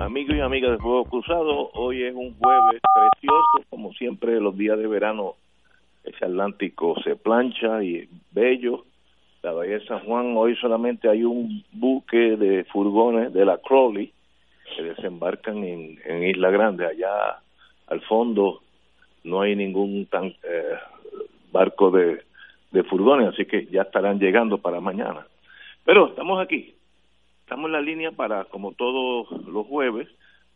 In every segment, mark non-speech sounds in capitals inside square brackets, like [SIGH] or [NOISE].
amigos y amigas de Fuego Cruzado. Hoy es un jueves precioso, como siempre los días de verano ese Atlántico se plancha y es bello. La Bahía de San Juan, hoy solamente hay un buque de furgones de la Crowley que desembarcan en, Isla Grande. Allá al fondo no hay ningún tan, eh, barco de, de furgones, así que ya estarán llegando para mañana. Pero estamos aquí, estamos en la línea para, como todos los jueves,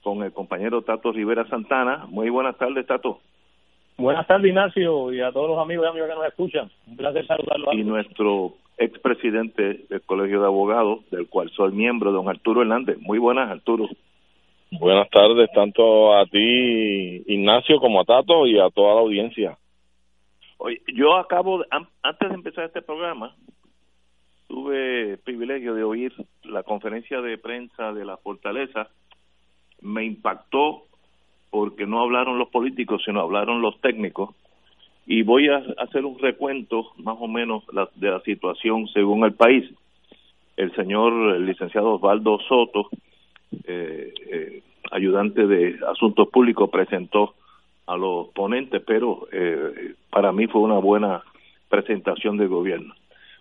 con el compañero Tato Rivera Santana. Muy buenas tardes, Tato. Buenas tardes, Ignacio, y a todos los amigos y amigas que nos escuchan. Un placer saludarlos. Y nuestro expresidente del Colegio de Abogados, del cual soy miembro, don Arturo Hernández. Muy buenas, Arturo. Buenas tardes, tanto a ti, Ignacio, como a Tato y a toda la audiencia. Oye, yo acabo, de, antes de empezar este programa, tuve el privilegio de oír la conferencia de prensa de la Fortaleza. Me impactó porque no hablaron los políticos, sino hablaron los técnicos. Y voy a hacer un recuento más o menos de la situación según el país. El señor el licenciado Osvaldo Soto, eh, eh, ayudante de Asuntos Públicos, presentó a los ponentes, pero eh, para mí fue una buena presentación del gobierno.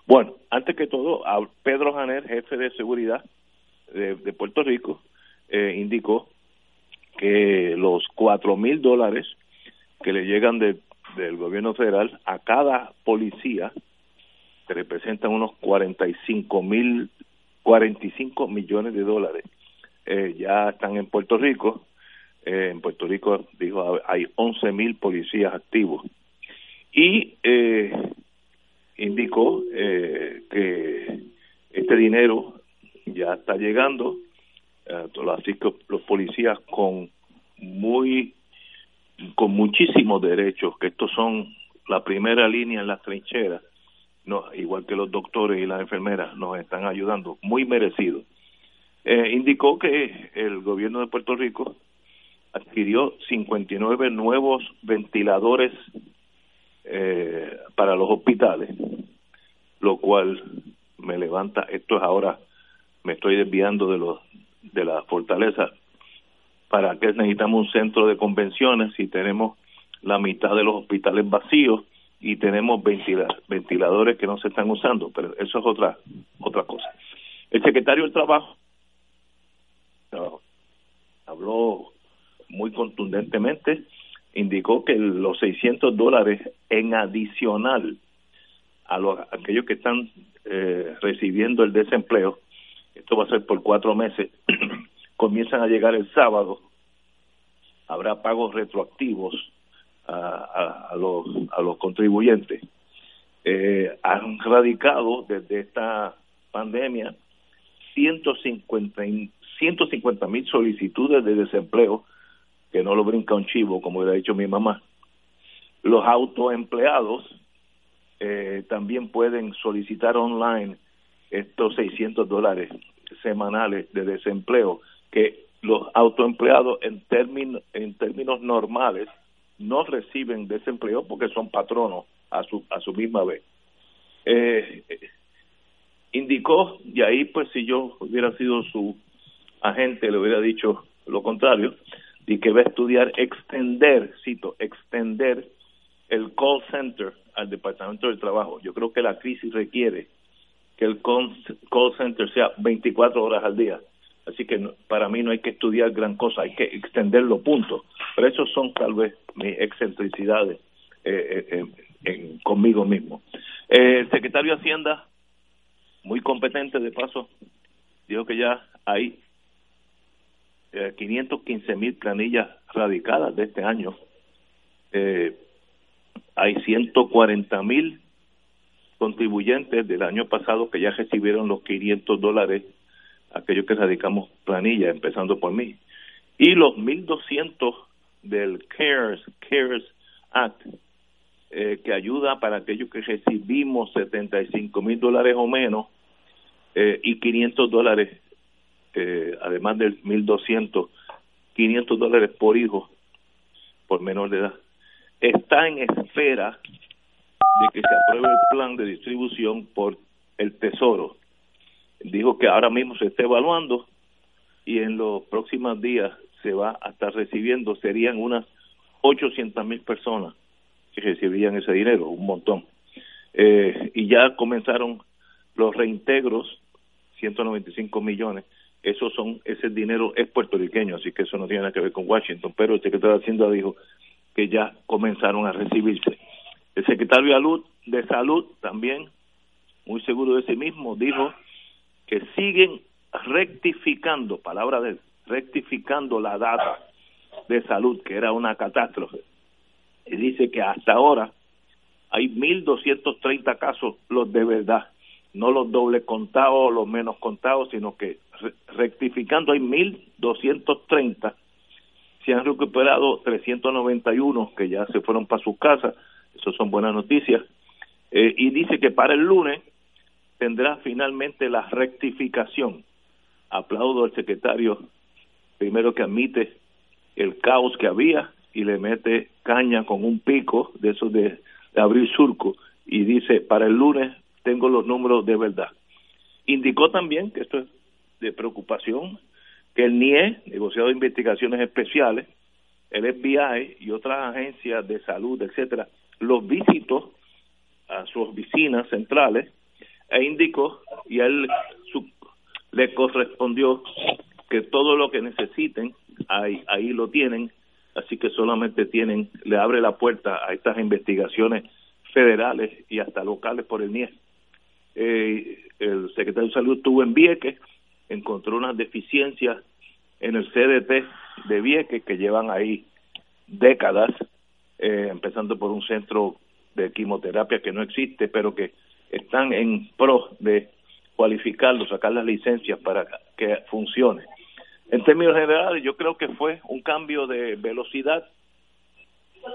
Bueno, antes que todo, a Pedro Janer, jefe de seguridad de, de Puerto Rico, eh, indicó que los cuatro mil dólares que le llegan de, del gobierno federal a cada policía, representan unos 45 mil, 45 millones de dólares, eh, ya están en Puerto Rico. Eh, en Puerto Rico, dijo, hay 11 mil policías activos. Y eh, indicó eh, que este dinero ya está llegando, eh, así que los policías con muy con muchísimos derechos, que estos son la primera línea en las trincheras, no, igual que los doctores y las enfermeras nos están ayudando, muy merecido. Eh, indicó que el gobierno de Puerto Rico adquirió 59 nuevos ventiladores eh, para los hospitales, lo cual me levanta, esto es ahora, me estoy desviando de los de la fortaleza, para que necesitamos un centro de convenciones si tenemos la mitad de los hospitales vacíos y tenemos ventila, ventiladores que no se están usando, pero eso es otra otra cosa. El secretario del Trabajo habló muy contundentemente indicó que los 600 dólares en adicional a los aquellos que están eh, recibiendo el desempleo, esto va a ser por cuatro meses, [CLEARS THROAT] comienzan a llegar el sábado, habrá pagos retroactivos a, a, a los a los contribuyentes. Eh, han radicado desde esta pandemia 150 150 mil solicitudes de desempleo que no lo brinca un chivo, como hubiera dicho mi mamá. Los autoempleados eh, también pueden solicitar online estos 600 dólares semanales de desempleo que los autoempleados en términos en términos normales no reciben desempleo porque son patronos a su a su misma vez eh, indicó y ahí pues si yo hubiera sido su agente le hubiera dicho lo contrario y que va a estudiar extender, cito, extender el call center al Departamento del Trabajo. Yo creo que la crisis requiere que el call center sea 24 horas al día, Así que para mí no hay que estudiar gran cosa, hay que extender los puntos. Pero esos son tal vez mis excentricidades eh, eh, conmigo mismo. el secretario de Hacienda, muy competente de paso, dijo que ya hay 515 mil planillas radicadas de este año. Eh, hay 140 mil contribuyentes del año pasado que ya recibieron los 500 dólares, aquellos que radicamos planilla, empezando por mí. Y los 1.200 del CARES, CARES Act, eh, que ayuda para aquellos que recibimos 75 mil dólares o menos eh, y 500 dólares eh, además del 1.200, 500 dólares por hijo por menor de edad, está en espera de que se apruebe el plan de distribución por el Tesoro. Dijo que ahora mismo se está evaluando y en los próximos días se va a estar recibiendo, serían unas 800 mil personas que recibirían ese dinero, un montón. Eh, y ya comenzaron los reintegros, 195 millones, eso son ese dinero es puertorriqueño, así que eso no tiene nada que ver con Washington, pero el secretario de Hacienda dijo que ya comenzaron a recibirse. El secretario de Salud, también, muy seguro de sí mismo, dijo que siguen rectificando, palabra de él, rectificando la data de salud, que era una catástrofe. Y dice que hasta ahora hay 1.230 casos, los de verdad, no los doble contados, los menos contados, sino que rectificando hay 1.230, se han recuperado 391 que ya se fueron para sus casas, eso son buenas noticias, eh, y dice que para el lunes tendrá finalmente la rectificación. Aplaudo al secretario, primero que admite el caos que había y le mete caña con un pico de esos de, de abrir surco y dice, para el lunes tengo los números de verdad. Indicó también, que esto es de preocupación, que el NIE, negociado de investigaciones especiales, el FBI y otras agencias de salud, etcétera, los visitó a sus oficinas centrales e indicó y él le correspondió que todo lo que necesiten ahí, ahí lo tienen, así que solamente tienen, le abre la puerta a estas investigaciones federales y hasta locales por el NIE. Eh, el secretario de Salud estuvo en Vieques, encontró unas deficiencias en el CDT de Vieques que llevan ahí décadas, eh, empezando por un centro de quimioterapia que no existe, pero que están en pro de cualificarlo, sacar las licencias para que funcione. En términos generales, yo creo que fue un cambio de velocidad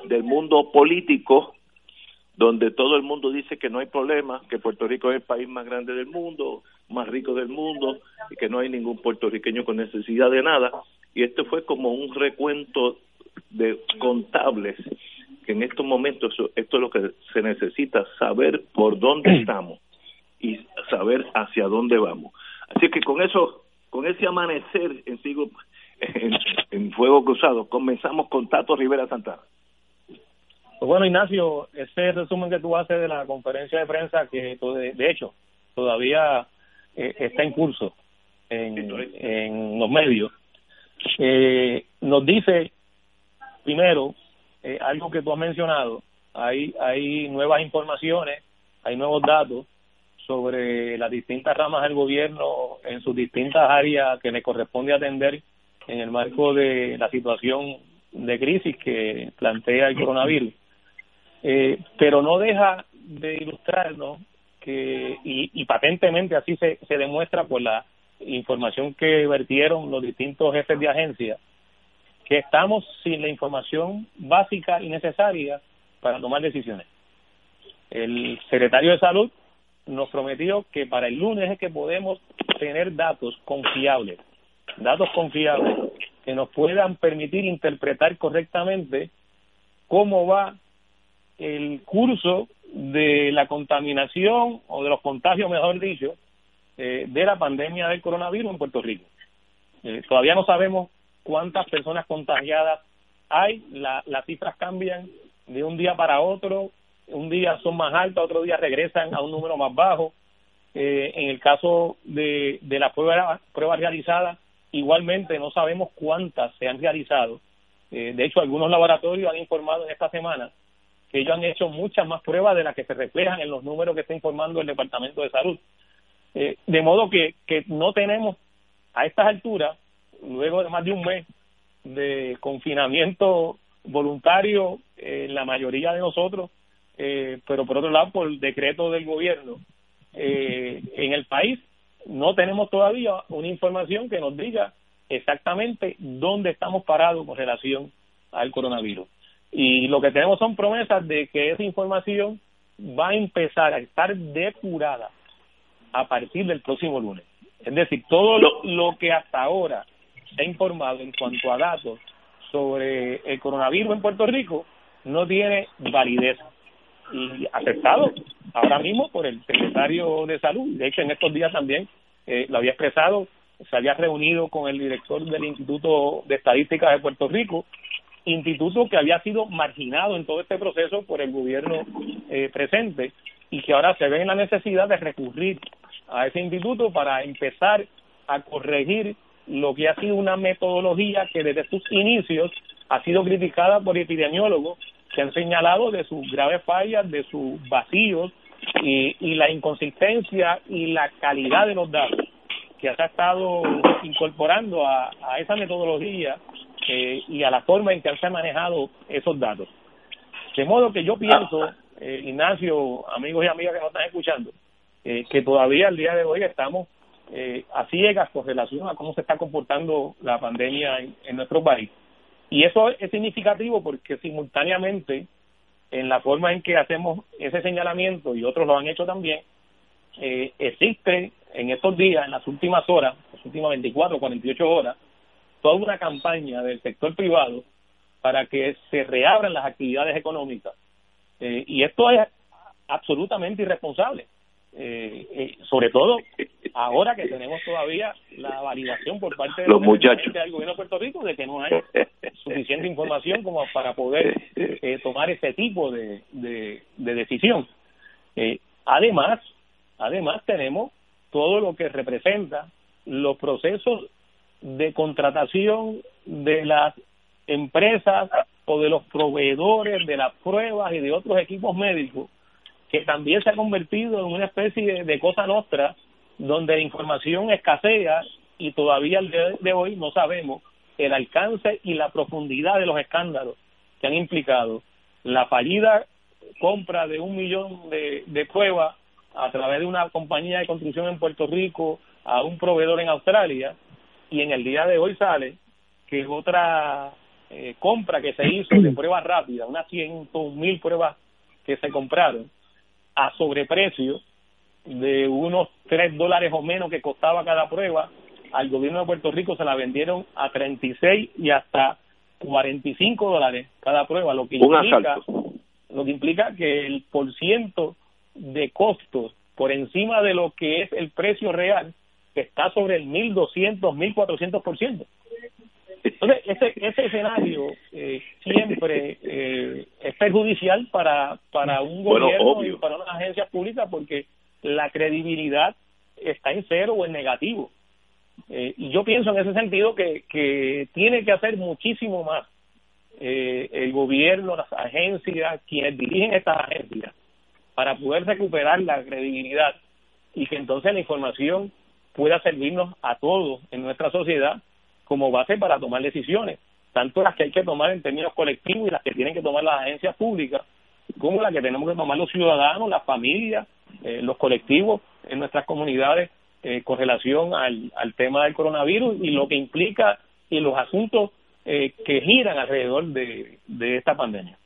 del mundo político donde todo el mundo dice que no hay problema, que Puerto Rico es el país más grande del mundo, más rico del mundo, y que no hay ningún puertorriqueño con necesidad de nada. Y esto fue como un recuento de contables, que en estos momentos esto es lo que se necesita, saber por dónde [CLEARS THROAT] estamos y saber hacia dónde vamos. Así que con eso, con ese amanecer en, en, en fuego cruzado, comenzamos con Tato Rivera Santana. Pues bueno, Ignacio, ese resumen que tú haces de la conferencia de prensa, que de hecho todavía eh, está en curso en, los medios, eh, nos dice, primero, eh, algo que tú has mencionado, hay, hay nuevas informaciones, hay nuevos datos sobre las distintas ramas del gobierno en sus distintas áreas que le corresponde atender en el marco de la situación de crisis que plantea el coronavirus. Eh, pero no deja de ilustrarnos que, y, y patentemente así se, se demuestra por la información que vertieron los distintos jefes de agencia, que estamos sin la información básica y necesaria para tomar decisiones. El secretario de Salud nos prometió que para el lunes es que podemos tener datos confiables, datos confiables que nos puedan permitir interpretar correctamente cómo va el curso de la contaminación o de los contagios, mejor dicho, eh, de la pandemia del coronavirus en Puerto Rico. Eh, todavía no sabemos cuántas personas contagiadas hay, la, las cifras cambian de un día para otro, un día son más altas, otro día regresan a un número más bajo. Eh, en el caso de, de la prueba, prueba realizada, igualmente no sabemos cuántas se han realizado. Eh, de hecho, algunos laboratorios han informado en esta semana que ellos han hecho muchas más pruebas de las que se reflejan en los números que está informando el Departamento de Salud. Eh, de modo que, no tenemos a estas alturas, luego de más de un mes de confinamiento voluntario en la mayoría de nosotros, eh, pero por otro lado por decreto del gobierno eh, en el país no tenemos todavía una información que nos diga exactamente dónde estamos parados con relación al coronavirus. Y lo que tenemos son promesas de que esa información va a empezar a estar depurada a partir del próximo lunes. Es decir, todo lo, que hasta ahora se ha informado en cuanto a datos sobre el coronavirus en Puerto Rico no tiene validez y aceptado ahora mismo por el secretario de salud. De hecho, en estos días también eh, lo había expresado, se había reunido con el director del Instituto de Estadística de Puerto Rico, instituto que había sido marginado en todo este proceso por el gobierno eh, presente y que ahora se ve en la necesidad de recurrir a ese instituto para empezar a corregir lo que ha sido una metodología que desde sus inicios ha sido criticada por epidemiólogos que han señalado de sus graves fallas, de sus vacíos y, la inconsistencia y la calidad de los datos que se ha estado incorporando a esa metodología eh, y a la forma en que se han manejado esos datos. De modo que yo pienso, eh, Ignacio, amigos y amigas que nos están escuchando, eh, que todavía al día de hoy estamos eh, a ciegas con relación a cómo se está comportando la pandemia en, en nuestro país. Y eso es significativo porque simultáneamente en la forma en que hacemos ese señalamiento, y otros lo han hecho también, eh, existe en estos días, en las últimas horas, las últimas 24 o 48 horas, toda una campaña del sector privado para que se reabran las actividades económicas. Eh, y esto es absolutamente irresponsable. Eh, eh, sobre todo ahora que tenemos todavía la validación por parte de los muchachos del gobierno de Puerto Rico de que no hay suficiente información como para poder eh, tomar ese tipo de, de, de decisión. Además, además tenemos todo lo que representa los procesos de contratación de las empresas o de los proveedores de las pruebas y de otros equipos médicos que también se ha convertido en una especie de, cosa nuestra donde la información escasea y todavía al día de hoy no sabemos el alcance y la profundidad de los escándalos que han implicado la fallida compra de un millón de, pruebas a través de una compañía de construcción en Puerto Rico a un proveedor en Australia y en el día de hoy sale que otra eh, compra que se hizo de [CLEARS THROAT] pruebas rápidas, unas ciento mil pruebas que se compraron, a sobreprecio de unos tres dólares o menos que costaba cada prueba, al gobierno de Puerto Rico se la vendieron a 36 y hasta 45 dólares cada prueba, lo que implica, lo que implica que el porciento de costos por encima de lo que es el precio real está sobre el 1.200, 1.400%. Entonces, ese, ese escenario eh, siempre eh, es perjudicial para, para un gobierno y para una agencia pública porque la credibilidad está en cero o en negativo. Eh, y yo pienso en ese sentido que, que tiene que hacer muchísimo más eh, el gobierno, las agencias, quienes dirigen estas agencias, para poder recuperar la credibilidad y que entonces la información pueda servirnos a todos en nuestra sociedad como base para tomar decisiones, tanto las que hay que tomar en términos colectivos y las que tienen que tomar las agencias públicas, como las que tenemos que tomar los ciudadanos, las familias, eh, los colectivos en nuestras comunidades eh, con relación al, tema del coronavirus y lo que implica y los asuntos eh, que giran alrededor de, de esta pandemia.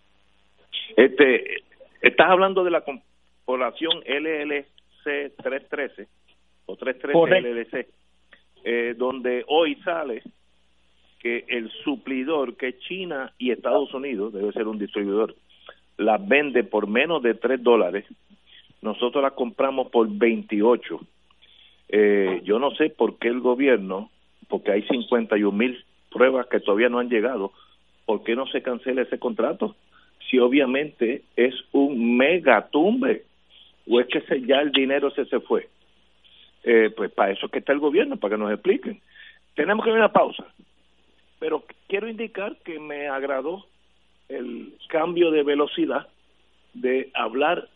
Este, estás hablando de la población LLC 313 o 313 LLC eh, donde hoy sale que el suplidor, que China y Estados Unidos, debe ser un distribuidor, las vende por menos de 3 dólares, nosotros las compramos por 28. Eh, yo no sé por qué el gobierno, porque hay 51 mil pruebas que todavía no han llegado, ¿por qué no se cancela ese contrato? Si obviamente es un megatumbe, o es que se, ya el dinero se, se fue eh, pues para eso es que está el gobierno, para que nos expliquen. tenemos que ir a una pausa, pero quiero indicar que me agradó el cambio de velocidad de hablar,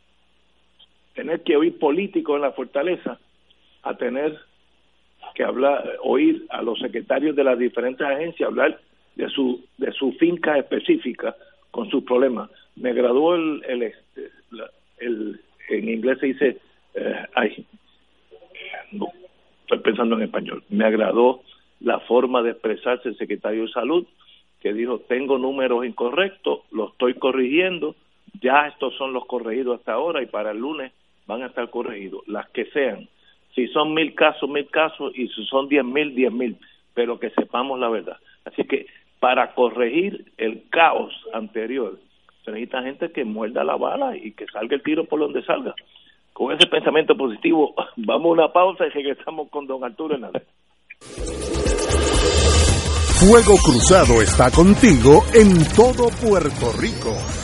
tener que oír políticos en la fortaleza, a tener que hablar, oír a los secretarios de las diferentes agencias hablar de su de su finca específica con sus problemas. Me graduó el, el, este, el en inglés se dice, eh, ay, estoy pensando en español, me agradó la forma de expresarse el secretario de salud, que dijo, tengo números incorrectos, los estoy corrigiendo, ya estos son los corregidos hasta ahora y para el lunes van a estar corregidos, las que sean. Si son mil casos, mil casos, y si son diez mil, diez mil, pero que sepamos la verdad. Así que para corregir el caos anterior, se necesita gente que muerda la bala y que salga el tiro por donde salga. Con ese pensamiento positivo, [LAUGHS] vamos a una pausa y regresamos con don Arturo Hernández. Fuego Cruzado está contigo en todo Puerto Rico.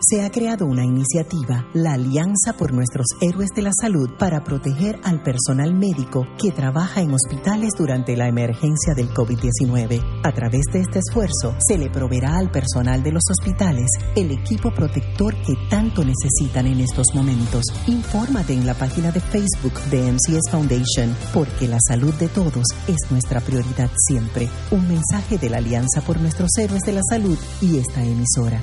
se ha creado una iniciativa, la Alianza por Nuestros Héroes de la Salud, para proteger al personal médico que trabaja en hospitales durante la emergencia del COVID-19. A través de este esfuerzo, se le proveerá al personal de los hospitales el equipo protector que tanto necesitan en estos momentos. Infórmate en la página de Facebook de MCS Foundation, porque la salud de todos es nuestra prioridad siempre. Un mensaje de la Alianza por Nuestros Héroes de la Salud y esta emisora.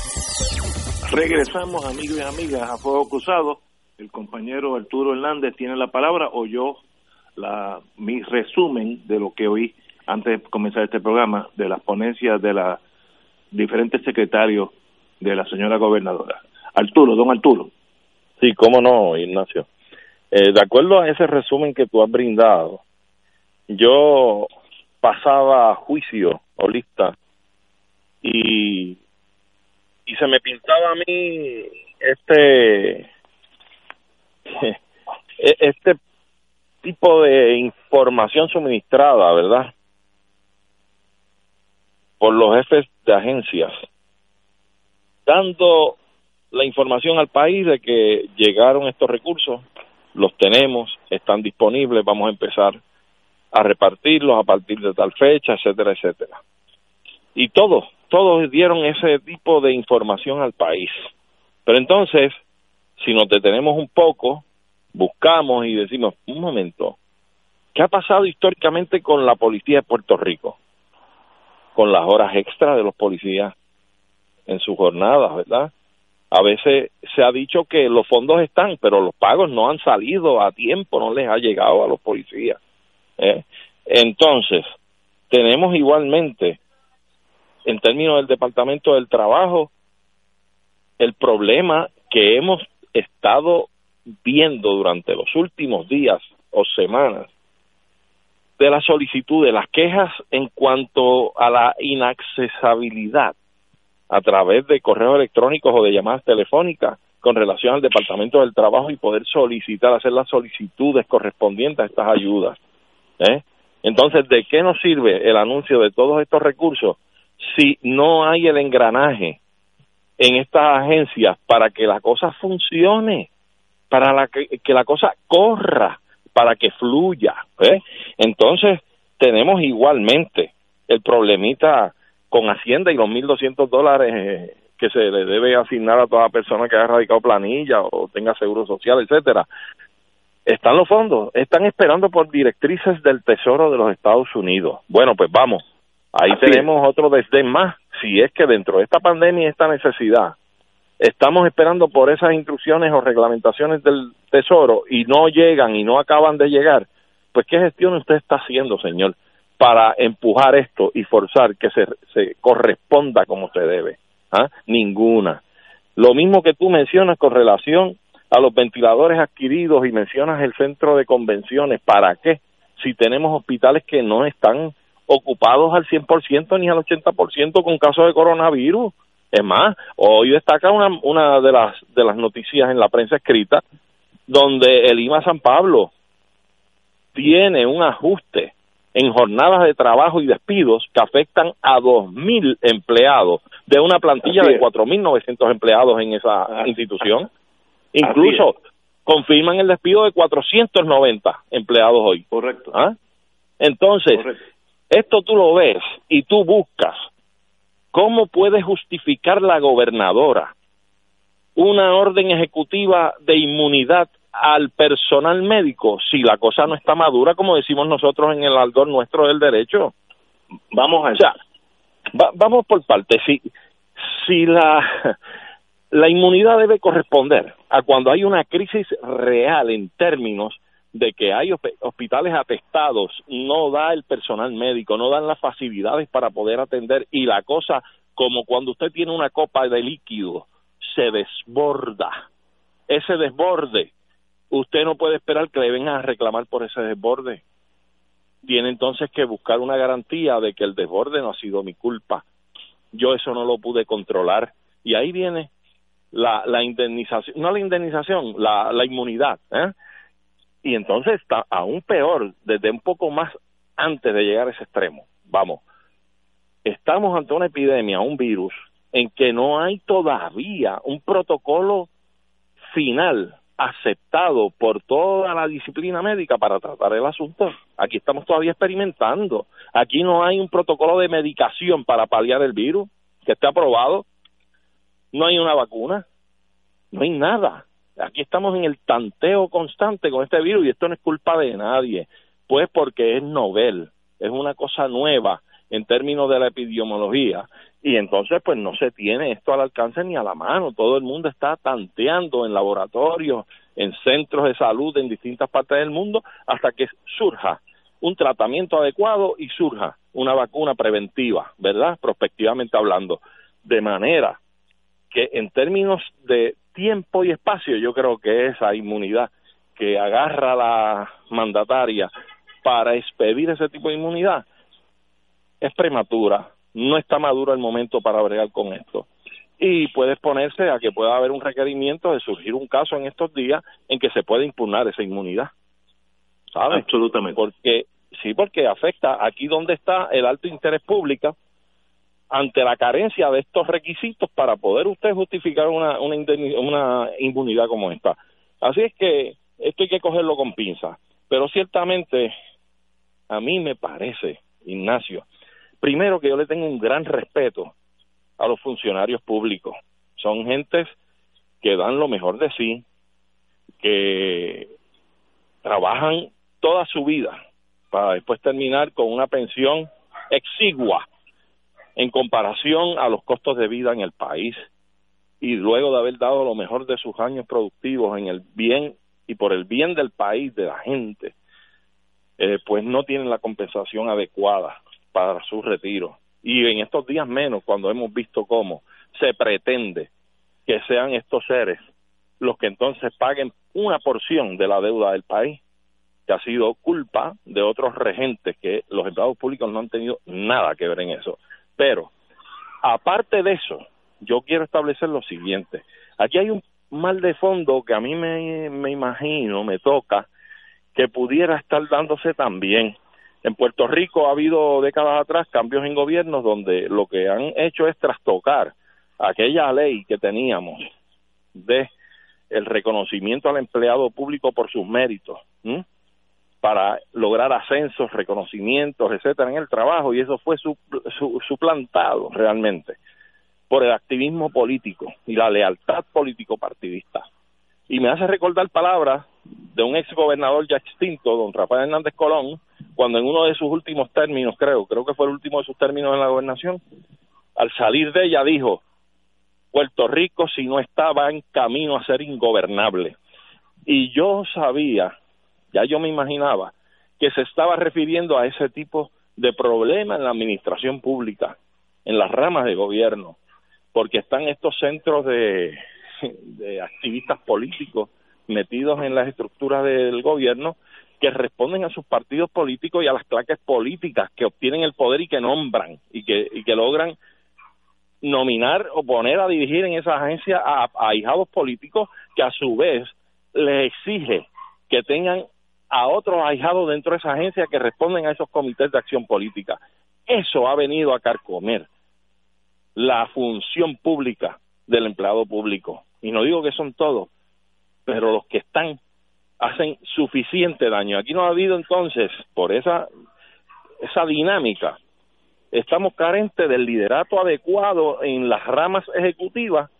Regresamos, amigos y amigas, a Fuego Cruzado. El compañero Arturo Hernández tiene la palabra o yo la, mi resumen de lo que oí antes de comenzar este programa de las ponencias de los diferentes secretarios de la señora gobernadora. Arturo, don Arturo. Sí, cómo no, Ignacio. Eh, de acuerdo a ese resumen que tú has brindado, yo pasaba a juicio o lista y y se me pintaba a mí este [LAUGHS] e-, este tipo de información suministrada, ¿verdad? Por los jefes de agencias, dando la información al país de que llegaron estos recursos, los tenemos, están disponibles, vamos a empezar a repartirlos a partir de tal fecha, etcétera, etcétera. Y todo, todos dieron ese tipo de información al país. Pero entonces, si nos detenemos un poco, buscamos y decimos, un momento, ¿qué ha pasado históricamente con la policía de Puerto Rico? Con las horas extras de los policías en sus jornadas, ¿verdad? A veces se ha dicho que los fondos están, pero los pagos no han salido a tiempo, no les ha llegado a los policías. ¿eh? Entonces, tenemos igualmente en términos del Departamento del Trabajo, el problema que hemos estado viendo durante los últimos días o semanas de la solicitud, de las quejas en cuanto a la inaccesibilidad a través de correos electrónicos o de llamadas telefónicas con relación al Departamento del Trabajo y poder solicitar, hacer las solicitudes correspondientes a estas ayudas. ¿eh? Entonces, ¿de qué nos sirve el anuncio de todos estos recursos si no hay el engranaje en estas agencias para que la cosa funcione, para la que, la cosa corra, para que fluya. ¿eh? Entonces, tenemos igualmente el problemita con Hacienda y los 1.200 dólares eh, que se le debe asignar a toda persona que haya radicado planilla o tenga seguro social, etcétera. Están los fondos, están esperando por directrices del Tesoro de los Estados Unidos. Bueno, pues vamos, ahí tenemos otro desdén más. Si es que dentro de esta pandemia y esta necesidad estamos esperando por esas instrucciones o reglamentaciones del Tesoro y no llegan y no acaban de llegar, pues ¿qué gestión usted está haciendo, señor, para empujar esto y forzar que se, se corresponda como se debe? ¿Ah? Ninguna. Lo mismo que tú mencionas con relación a los ventiladores adquiridos y mencionas el centro de convenciones. ¿Para qué? Si tenemos hospitales que no están ocupados al 100% ni al 80% con casos de coronavirus. Es más, hoy destaca una, una de las de las noticias en la prensa escrita donde el IMA San Pablo tiene un ajuste en jornadas de trabajo y despidos que afectan a 2.000 empleados de una plantilla de 4.900 empleados en esa institución. Incluso confirman el despido de 490 empleados hoy. Correcto. ¿Ah? Entonces, esto tú lo ves y tú buscas cómo puede justificar la gobernadora una orden ejecutiva de inmunidad al personal médico si la cosa no está madura, como decimos nosotros en el aldor nuestro del derecho. Vamos a vamos por partes. Si, si la, la inmunidad debe corresponder a cuando hay una crisis real en términos de que hay hospitales atestados, no da el personal médico, no dan las facilidades para poder atender y la cosa como cuando usted tiene una copa de líquido se desborda. Ese desborde, usted no puede esperar que le vengan a reclamar por ese desborde. Tiene entonces que buscar una garantía de que el desborde no ha sido mi culpa. Yo eso no lo pude controlar. Y ahí viene la, la indemnización, no la indemnización, la, la inmunidad. ¿eh? Y entonces está aún peor, desde un poco más antes de llegar a ese extremo. Vamos, estamos ante una epidemia, un virus, en que no hay todavía un protocolo final aceptado por toda la disciplina médica para tratar el asunto. Aquí estamos todavía experimentando. Aquí no hay un protocolo de medicación para paliar el virus que esté aprobado. No hay una vacuna. No hay nada. Aquí estamos en el tanteo constante con este virus y esto no es culpa de nadie. Pues porque es novel, es una cosa nueva en términos de la epidemiología y entonces pues no se tiene esto al alcance ni a la mano, todo el mundo está tanteando en laboratorios, en centros de salud en distintas partes del mundo hasta que surja un tratamiento adecuado y surja una vacuna preventiva, ¿verdad? Prospectivamente hablando, de manera que en términos de tiempo y espacio yo creo que esa inmunidad que agarra la mandataria para expedir ese tipo de inmunidad es prematura, no está maduro el momento para bregar con esto. Y puede exponerse a que pueda haber un requerimiento de surgir un caso en estos días en que se puede impugnar esa inmunidad. ¿Sabes? Absolutamente. Porque, sí, porque afecta aquí donde está el alto interés público ante la carencia de estos requisitos para poder usted justificar una, una, una inmunidad como esta. Así es que esto hay que cogerlo con pinza. Pero ciertamente, a mí me parece, Ignacio, primero que yo le tengo un gran respeto a los funcionarios públicos. Son gentes que dan lo mejor de sí, que trabajan toda su vida para después terminar con una pensión exigua en comparación a los costos de vida en el país y luego de haber dado lo mejor de sus años productivos en el bien y por el bien del país, de la gente, eh, pues no tienen la compensación adecuada para su retiro. Y en estos días menos, cuando hemos visto cómo se pretende que sean estos seres los que entonces paguen una porción de la deuda del país, que ha sido culpa de otros regentes que los empleados públicos no han tenido nada que ver en eso. Pero, aparte de eso, yo quiero establecer lo siguiente. Aquí hay un mal de fondo que a mí me, me imagino, me toca, que pudiera estar dándose también en Puerto Rico ha habido décadas atrás cambios en gobiernos donde lo que han hecho es trastocar aquella ley que teníamos de el reconocimiento al empleado público por sus méritos, para lograr ascensos, reconocimientos, etcétera, en el trabajo, y eso fue su, suplantado realmente por el activismo político y la lealtad político-partidista. Y me hace recordar palabras de un ex gobernador ya extinto, don Rafael Hernández Colón, cuando en uno de sus últimos términos, creo, creo que fue el último de sus términos en la gobernación, al salir de ella dijo, Puerto Rico si no estaba en camino a ser ingobernable. Y yo sabía, ya yo me imaginaba, que se estaba refiriendo a ese tipo de problema en la administración pública, en las ramas de gobierno, porque están estos centros de, activistas políticos metidos en las estructuras del gobierno que responden a sus partidos políticos y a las claques políticas que obtienen el poder y que nombran y que, y que logran nominar o poner a dirigir en esa agencia a, ahijados políticos que a su vez les exige que tengan a otros ahijados dentro de esa agencia que responden a esos comités de acción política. Eso ha venido a carcomer la función pública del empleado público. Y no digo que son todos, pero los que están hacen suficiente daño. Aquí no ha habido entonces, por esa, esa dinámica, estamos carentes del liderato adecuado en las ramas ejecutivas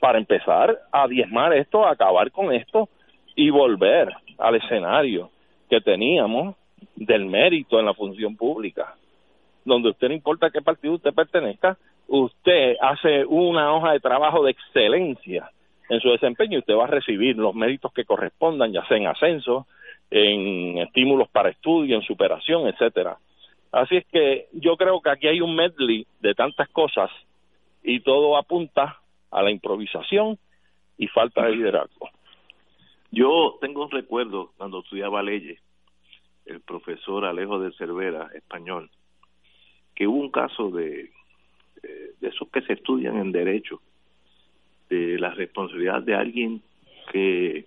para empezar a diezmar esto, a acabar con esto y volver al escenario que teníamos del mérito en la función pública, donde usted no importa qué partido usted pertenezca, usted hace una hoja de trabajo de excelencia en su desempeño y usted va a recibir los méritos que correspondan, ya sea en ascenso, en estímulos para estudio, en superación, etcétera. Así es que yo creo que aquí hay un medley de tantas cosas y todo apunta a la improvisación y falta de liderazgo. Yo tengo un recuerdo cuando estudiaba leyes, el profesor Alejo de Cervera, español, que hubo un caso de, eh, de esos que se estudian en derecho, de la responsabilidad de alguien que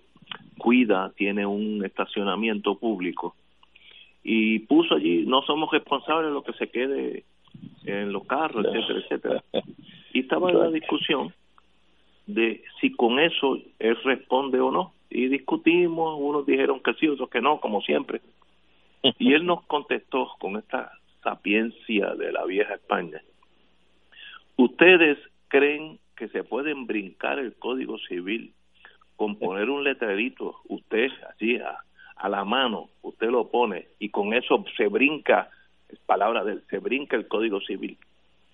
cuida, tiene un estacionamiento público y puso allí, no somos responsables de lo que se quede en los carros, etcétera, etcétera. Y estaba en la discusión de si con eso él responde o no. Y discutimos, unos dijeron que sí, otros que no, como siempre. [LAUGHS] Y él nos contestó con esta sapiencia de la vieja España. ¿Ustedes creen que se pueden brincar el Código Civil con poner un letrerito, usted así a, a la mano, usted lo pone y con eso se brinca, es palabra de él, se brinca el Código Civil.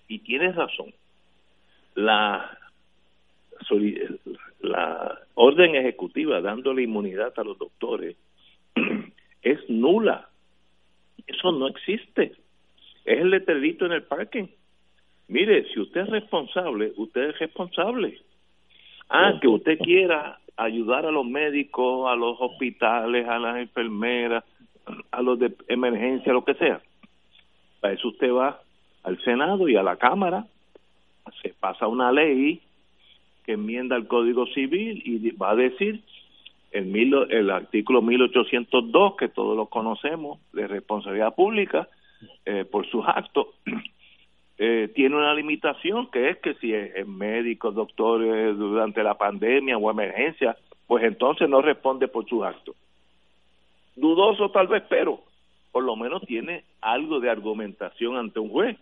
Y tienes razón, la, la orden ejecutiva dándole inmunidad a los doctores [CLEARS THROAT] es nula. Eso no existe. Es el letrerito en el parking. Mire, si usted es responsable, usted es responsable. Ah, que usted quiera ayudar a los médicos, a los hospitales, a las enfermeras, a los de emergencia, lo que sea. Para eso usted va al Senado y a la Cámara, se pasa una ley que enmienda el Código Civil y va a decir el, mil, el artículo 1802, que todos lo conocemos, de responsabilidad pública eh, por sus actos, [CLEARS THROAT] eh, tiene una limitación que es que si es, médico, doctor durante la pandemia o emergencia, pues entonces no responde por sus actos. Dudoso tal vez, pero por lo menos tiene algo de argumentación ante un juez,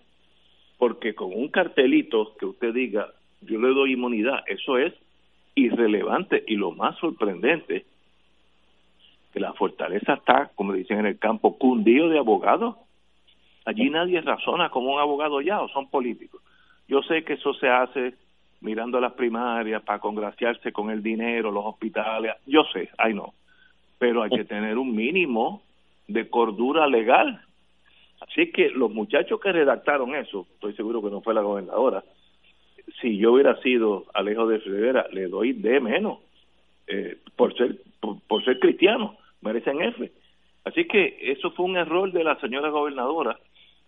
porque con un cartelito que usted diga, yo le doy inmunidad, eso es irrelevante y lo más sorprendente, que la fortaleza está, como dicen en el campo, cundido de abogados Allí nadie razona como un abogado ya o son políticos. Yo sé que eso se hace mirando las primarias para congraciarse con el dinero, los hospitales, yo sé, ay no, pero hay que tener un mínimo de cordura legal. Así que los muchachos que redactaron eso, estoy seguro que no fue la gobernadora, si yo hubiera sido Alejo de Rivera, le doy de menos eh, por ser por ser cristiano, merecen F. Así que eso fue un error de la señora gobernadora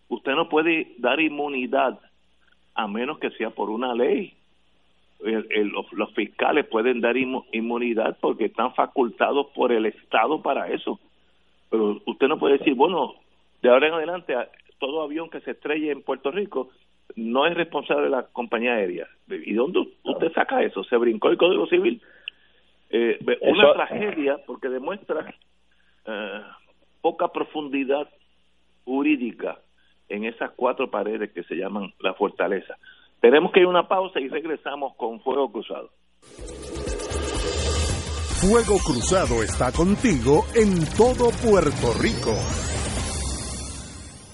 usted no puede dar inmunidad a menos que sea por una ley. los, fiscales pueden dar inmunidad porque están facultados por el Estado para eso. Pero usted no puede decir, bueno, de ahora en adelante, todo avión que se estrelle en Puerto Rico no es responsable la compañía aérea. ¿Y dónde usted saca eso? ¿Se brincó el Código Civil? Eh, una tragedia porque demuestra eh, poca profundidad jurídica en esas cuatro paredes que se llaman la fortaleza. Tenemos que ir a una pausa y regresamos con Fuego Cruzado. Fuego Cruzado está contigo en todo Puerto Rico.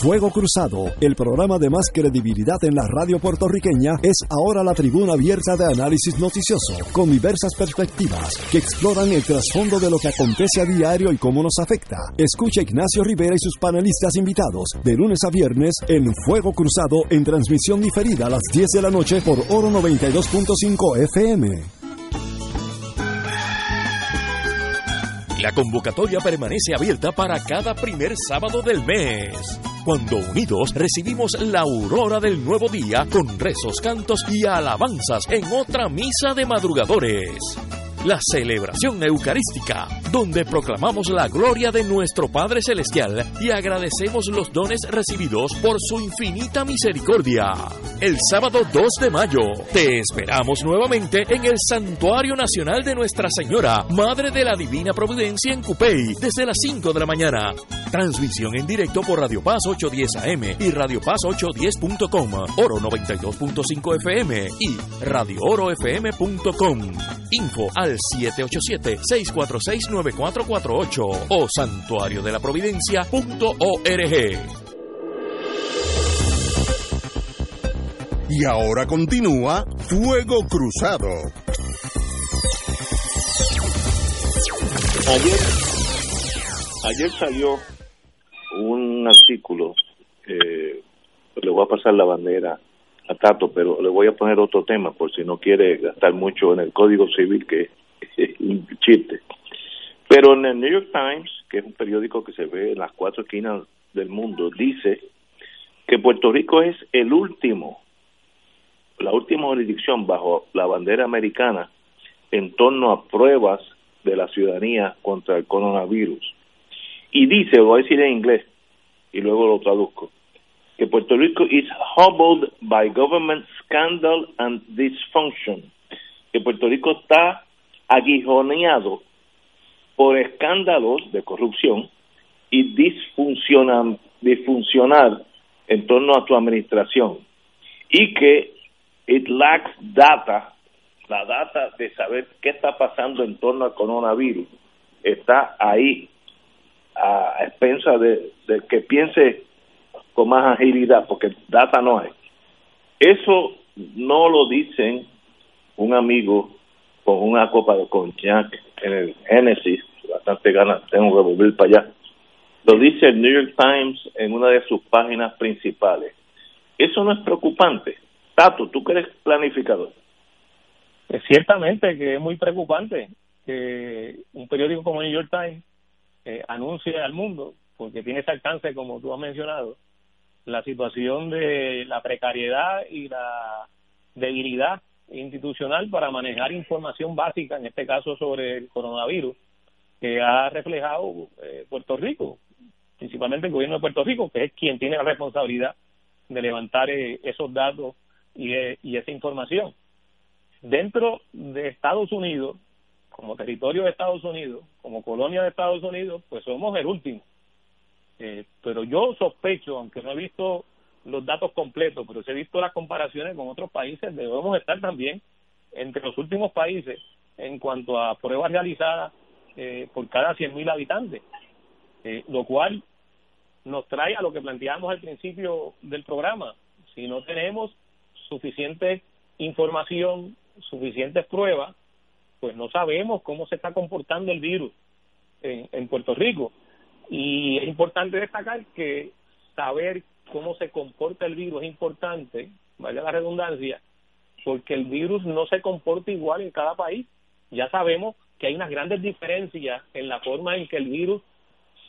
Fuego Cruzado, el programa de más credibilidad en la radio puertorriqueña, es ahora la tribuna abierta de análisis noticioso, con diversas perspectivas que exploran el trasfondo de lo que acontece a diario y cómo nos afecta. Escucha Ignacio Rivera y sus panelistas invitados de lunes a viernes en Fuego Cruzado en transmisión diferida a las 10 de la noche por Oro 92.5 FM. La convocatoria permanece abierta para cada primer sábado del mes cuando unidos recibimos la aurora del nuevo día con rezos, cantos y alabanzas en otra misa de madrugadores la celebración eucarística, donde proclamamos la gloria de nuestro Padre Celestial y agradecemos los dones recibidos por su infinita misericordia. El sábado 2 de mayo te esperamos nuevamente en el Santuario Nacional de Nuestra Señora, Madre de la Divina Providencia en Cupey, desde las 5 de la mañana. Transmisión en directo por Radio Paz 810 AM y Radio Paz 810.com, Oro 92.5 FM y Radio RadioOroFM.com. Info al 787-646-9448 o santuario de la providencia.org. Y ahora continúa Fuego Cruzado. Ayer, ayer salió un artículo, eh, le voy a pasar la bandera a Tato, pero le voy a poner otro tema por si no quiere gastar mucho en el Código Civil, que [LAUGHS] chiste. Pero en el New York Times, que es un periódico que se ve en las cuatro esquinas del mundo, dice que Puerto Rico es el último, la última jurisdicción bajo la bandera americana en torno a pruebas de la ciudadanía contra el coronavirus. Y dice, lo voy a decir en inglés y luego lo traduzco, que Puerto Rico is hobbled by government scandal and dysfunction, que Puerto Rico está aguijoneado por escándalos de corrupción y disfuncionar en torno a su administración y que it lacks data, la data de saber qué está pasando en torno al coronavirus está ahí a expensa de, de que piense con más agilidad, porque data no hay. Eso no lo dicen un amigo con una copa de conchac en el Genesis, bastante ganas tengo que volver para allá. Lo dice el New York Times en una de sus páginas principales. Eso no es preocupante. Tato, tú que eres planificador. Pues ciertamente que es muy preocupante que un periódico como el New York Times eh, anuncie al mundo, porque tiene ese alcance como tú has mencionado, la situación de la precariedad y la debilidad institucional para manejar información básica, en este caso sobre el coronavirus, que ha reflejado eh, Puerto Rico, principalmente el gobierno de Puerto Rico, que es quien tiene la responsabilidad de levantar eh, esos datos y, y esa información. Dentro de Estados Unidos, como territorio de Estados Unidos, como colonia de Estados Unidos, pues somos el último. Eh, pero yo sospecho, aunque no he visto los datos completos, pero si he visto las comparaciones con otros países, debemos estar también entre los últimos países en cuanto a pruebas realizadas eh, por cada 100.000 habitantes. eh, lo cual nos trae a lo que planteamos al principio del programa. Si no tenemos suficiente información, suficientes pruebas, pues no sabemos cómo se está comportando el virus en, en Puerto Rico. Y es importante destacar que saber cómo se comporta el virus es importante, vaya la redundancia, porque el virus no se comporta igual en cada país. Ya sabemos que hay unas grandes diferencias en la forma en que el virus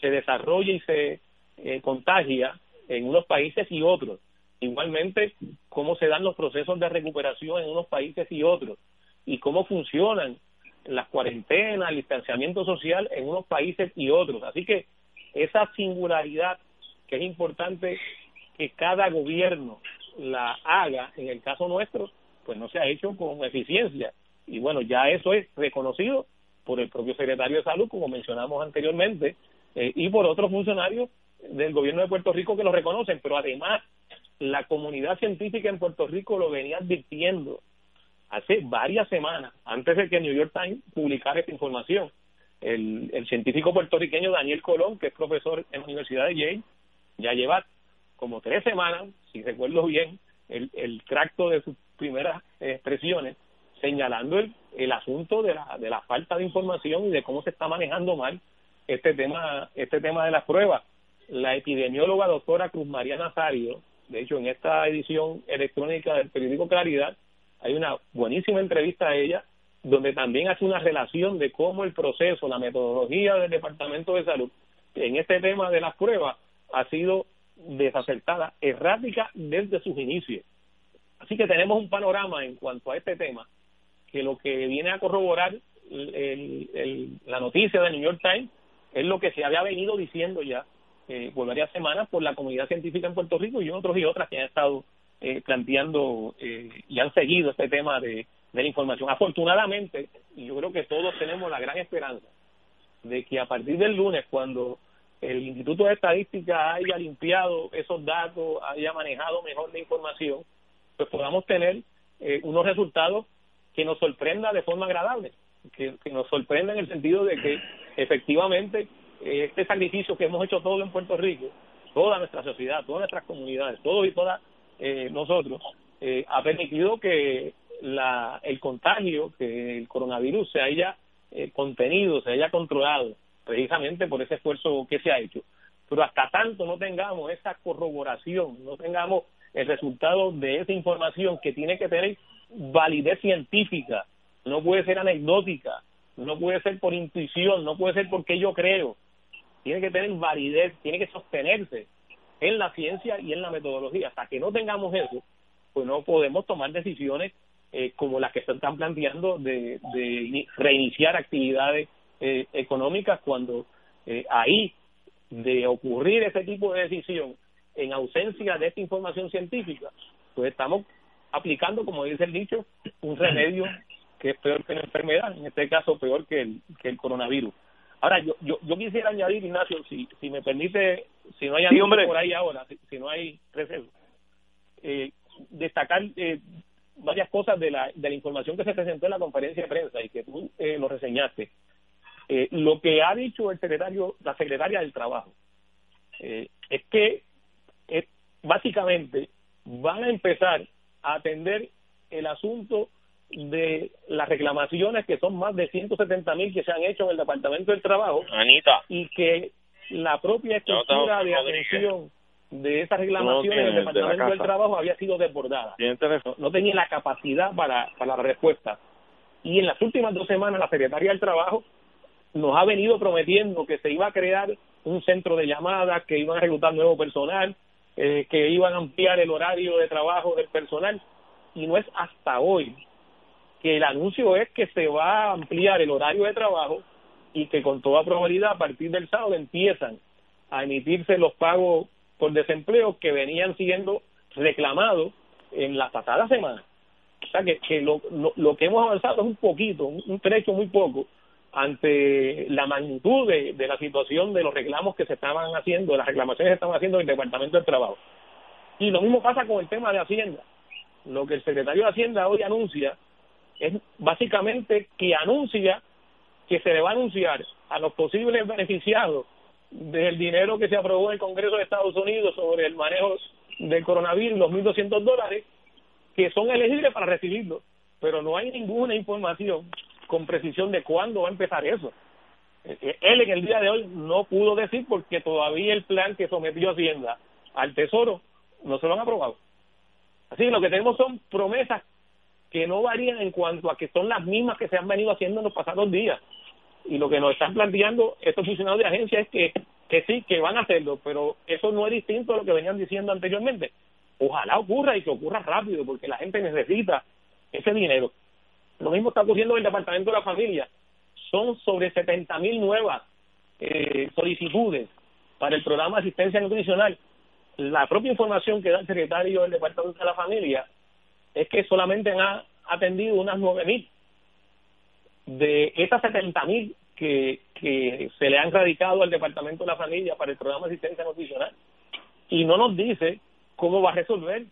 se desarrolla y se eh, contagia en unos países y otros. Igualmente, cómo se dan los procesos de recuperación en unos países y otros y cómo funcionan las cuarentenas, el distanciamiento social en unos países y otros. Así que esa singularidad que es importante que cada gobierno la haga, en el caso nuestro, pues no se ha hecho con eficiencia. Y bueno, ya eso es reconocido por el propio secretario de Salud, como mencionamos anteriormente, eh, y por otros funcionarios del gobierno de Puerto Rico que lo reconocen, pero además la comunidad científica en Puerto Rico lo venía advirtiendo hace varias semanas, antes de que New York Times publicara esta información. El, el científico puertorriqueño Daniel Colón, que es profesor en la Universidad de Yale, ya lleva como tres semanas, si recuerdo bien, el, el tracto de sus primeras expresiones, señalando el, el asunto de la, de la falta de información y de cómo se está manejando mal este tema, este tema de las pruebas. La epidemióloga doctora Cruz María Nazario, de hecho en esta edición electrónica del periódico Claridad, hay una buenísima entrevista a ella donde también hace una relación de cómo el proceso, la metodología del Departamento de Salud en este tema de las pruebas ha sido desacertada, errática desde sus inicios. Así que tenemos un panorama en cuanto a este tema que lo que viene a corroborar el, la noticia de New York Times es lo que se había venido diciendo ya eh, por varias semanas por la comunidad científica en Puerto Rico y otros y otras que han estado eh, planteando eh, y han seguido este tema de, de la información. Afortunadamente, yo creo que todos tenemos la gran esperanza de que a partir del lunes, cuando el Instituto de Estadística haya limpiado esos datos, haya manejado mejor la información, pues podamos tener eh, unos resultados que nos sorprenda de forma agradable, que, nos sorprenda en el sentido de que efectivamente eh, este sacrificio que hemos hecho todos en Puerto Rico, toda nuestra sociedad, todas nuestras comunidades, todos y todas eh, nosotros, eh, ha permitido que la, el contagio, que el coronavirus se haya eh, contenido, se haya controlado, precisamente por ese esfuerzo que se ha hecho. Pero hasta tanto no tengamos esa corroboración, no tengamos el resultado de esa información que tiene que tener validez científica, no puede ser anecdótica, no puede ser por intuición, no puede ser porque yo creo, tiene que tener validez, tiene que sostenerse en la ciencia y en la metodología. Hasta que no tengamos eso, pues no podemos tomar decisiones eh, como las que se están planteando de, de reiniciar actividades eh, económicas cuando eh, ahí de ocurrir ese tipo de decisión en ausencia de esta información científica, pues estamos aplicando, como dice el dicho, un remedio que es peor que la enfermedad, en este caso peor que el, que el coronavirus. Ahora, yo, yo, yo quisiera añadir, Ignacio, si, si me permite, si no hay sí, por ahí ahora, si, si no hay reserva, eh, destacar eh, varias cosas de la, de la información que se presentó en la conferencia de prensa y que tú eh, lo reseñaste. Eh, lo que ha dicho el secretario, la secretaria del Trabajo, eh, es que es, básicamente van a empezar a atender el asunto de las reclamaciones que son más de 170 mil que se han hecho en el Departamento del Trabajo Anita. y que la propia estructura de atención de esas reclamaciones del Departamento del Trabajo había sido desbordada. No, no tenía la capacidad para, para la respuesta. Y en las últimas dos semanas la Secretaría del Trabajo nos ha venido prometiendo que se iba a crear un centro de llamadas, que iban a reclutar nuevo personal, eh, que iban a ampliar el horario de trabajo del personal. Y no es hasta hoy que el anuncio es que se va a ampliar el horario de trabajo y que con toda probabilidad a partir del sábado empiezan a emitirse los pagos por desempleo que venían siendo reclamados en la pasada semana. O sea que, que lo, lo, lo, que hemos avanzado es un poquito, un trecho muy poco ante la magnitud de, de, la situación de los reclamos que se estaban haciendo, las reclamaciones que estaban haciendo en el Departamento del Trabajo. Y lo mismo pasa con el tema de Hacienda. Lo que el secretario de Hacienda hoy anuncia es básicamente que anuncia que se le va a anunciar a los posibles beneficiados del dinero que se aprobó en el Congreso de Estados Unidos sobre el manejo del coronavirus, los 1.200 dólares, que son elegibles para recibirlo, pero no hay ninguna información con precisión de cuándo va a empezar eso. Eh, eh, él en el día de hoy no pudo decir porque todavía el plan que sometió Hacienda al Tesoro no se lo han aprobado. Así que lo que tenemos son promesas que no varían en cuanto a que son las mismas que se han venido haciendo en los pasados días. Y lo que nos están planteando estos funcionarios de agencia es que, que sí, que van a hacerlo, pero eso no es distinto a lo que venían diciendo anteriormente. Ojalá ocurra y que ocurra rápido, porque la gente necesita ese dinero. Lo mismo está ocurriendo en el Departamento de la Familia. Son sobre 70 mil nuevas eh, solicitudes para el programa de asistencia nutricional. La propia información que da el secretario del Departamento de la Familia es que solamente han atendido unas nueve mil. De esas setenta mil que, que se le han radicado al Departamento de la Familia para el programa de asistencia nutricional. Y no nos dice cómo va a resolver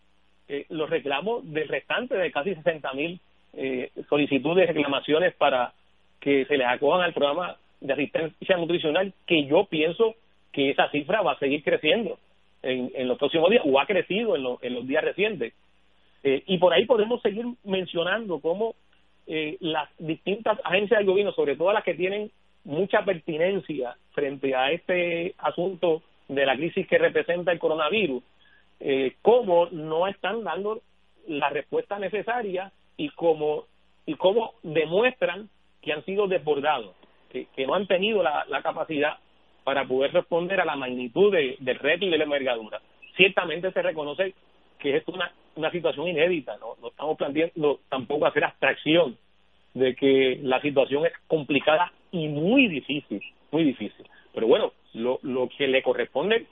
eh, los reclamos del restante de casi sesenta mil eh, solicitudes, reclamaciones para que se les acojan al programa de asistencia nutricional, que yo pienso que esa cifra va a seguir creciendo en, en los próximos días, o ha crecido en, en los días recientes. Eh, y por ahí podemos seguir mencionando cómo eh, las distintas agencias del gobierno, sobre todo las que tienen mucha pertinencia frente a este asunto de la crisis que representa el coronavirus, eh, cómo no están dando la respuesta necesaria y cómo, y cómo demuestran que han sido desbordados, que, que no han tenido la, la capacidad para poder responder a la magnitud de, del reto y de la envergadura. Ciertamente se reconoce que es una, una situación inédita, ¿no? no estamos planteando tampoco hacer abstracción de que la situación es complicada y muy difícil, muy difícil. Pero bueno, lo, lo que le corresponde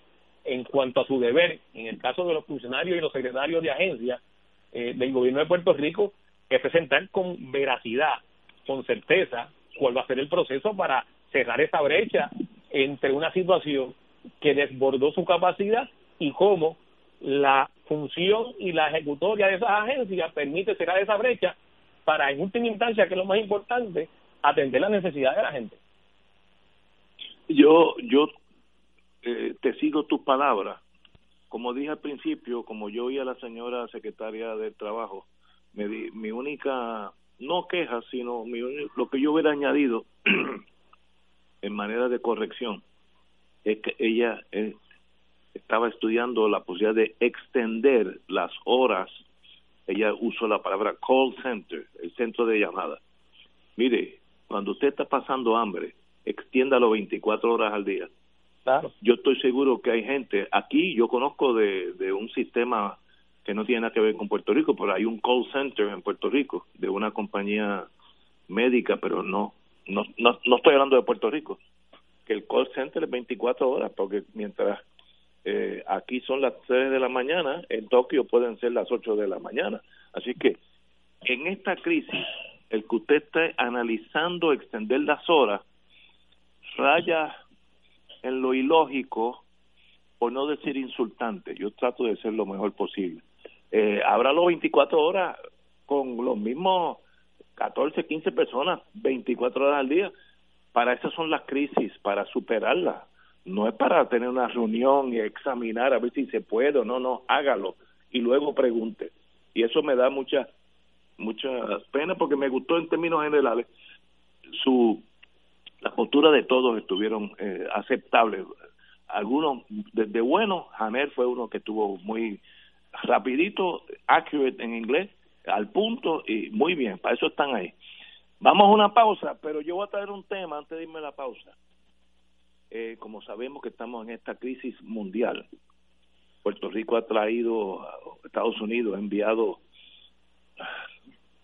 en cuanto a su deber, en el caso de los funcionarios y los secretarios de agencia eh, del gobierno de Puerto Rico, es presentar con veracidad, con certeza, cuál va a ser el proceso para cerrar esa brecha entre una situación que desbordó su capacidad y cómo la función y la ejecutoria de esas agencias permite cerrar esa brecha para, en última instancia, que es lo más importante, atender las necesidades de la gente. Yo, yo eh, te sigo tus palabras. Como dije al principio, como yo oí a la señora secretaria del Trabajo, me di, mi única, no queja, sino mi, lo que yo hubiera añadido [CLEARS THROAT] en manera de corrección es que ella es estaba estudiando la posibilidad de extender las horas, ella usó la palabra call center, el centro de llamada. Mire, cuando usted está pasando hambre, extiéndalo 24 horas al día. Claro. Yo estoy seguro que hay gente, aquí yo conozco de, de un sistema que no tiene nada que ver con Puerto Rico, pero hay un call center en Puerto Rico de una compañía médica, pero no, no, no, no estoy hablando de Puerto Rico, que el call center es 24 horas, porque mientras eh, aquí son las 3 de la mañana, en Tokio pueden ser las 8 de la mañana. Así que en esta crisis, el que usted esté analizando extender las horas, raya en lo ilógico, o no decir insultante. Yo trato de ser lo mejor posible. Eh, los 24 horas con los mismos 14, 15 personas, 24 horas al día. Para eso son las crisis, para superarlas no es para tener una reunión y examinar a ver si se puede o no, no, hágalo y luego pregunte. Y eso me da mucha mucha pena porque me gustó en términos generales su la postura de todos estuvieron eh, aceptables. Algunos desde bueno, Janer fue uno que estuvo muy rapidito, accurate en inglés, al punto y muy bien, para eso están ahí. Vamos a una pausa, pero yo voy a traer un tema antes de irme a la pausa eh, como sabemos que estamos en esta crisis mundial, Puerto Rico ha traído, Estados Unidos ha enviado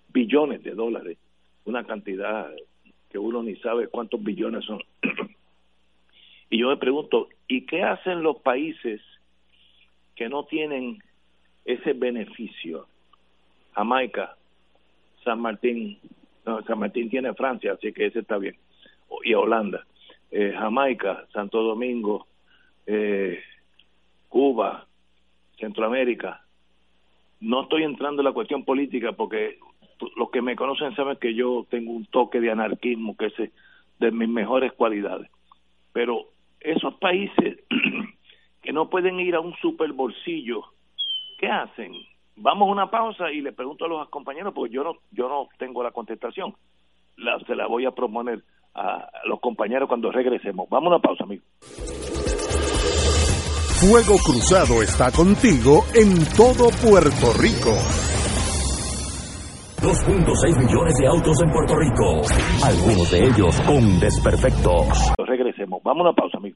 billones de dólares, una cantidad que uno ni sabe cuántos billones son. y yo me pregunto, ¿y qué hacen los países que no tienen ese beneficio? Jamaica, San Martín, no, San Martín tiene Francia, así que ese está bien, y Holanda eh, Jamaica, Santo Domingo, eh, Cuba, Centroamérica. No estoy entrando en la cuestión política porque los que me conocen saben que yo tengo un toque de anarquismo que es de mis mejores cualidades. Pero esos países [CLEARS THROAT] que no pueden ir a un super bolsillo, ¿qué hacen? Vamos a una pausa y le pregunto a los compañeros, porque yo no, yo no tengo la contestación. La, se la voy a proponer a los compañeros cuando regresemos. Vamos a una pausa, amigo. Fuego Cruzado está contigo en todo Puerto Rico. 2.6 millones de autos en Puerto Rico, algunos de ellos con desperfectos. Regresemos, vamos a una pausa, amigo.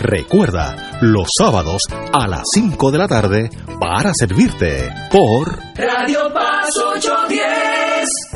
Recuerda, los sábados a las 5 de la tarde para servirte por Radio Paz 810.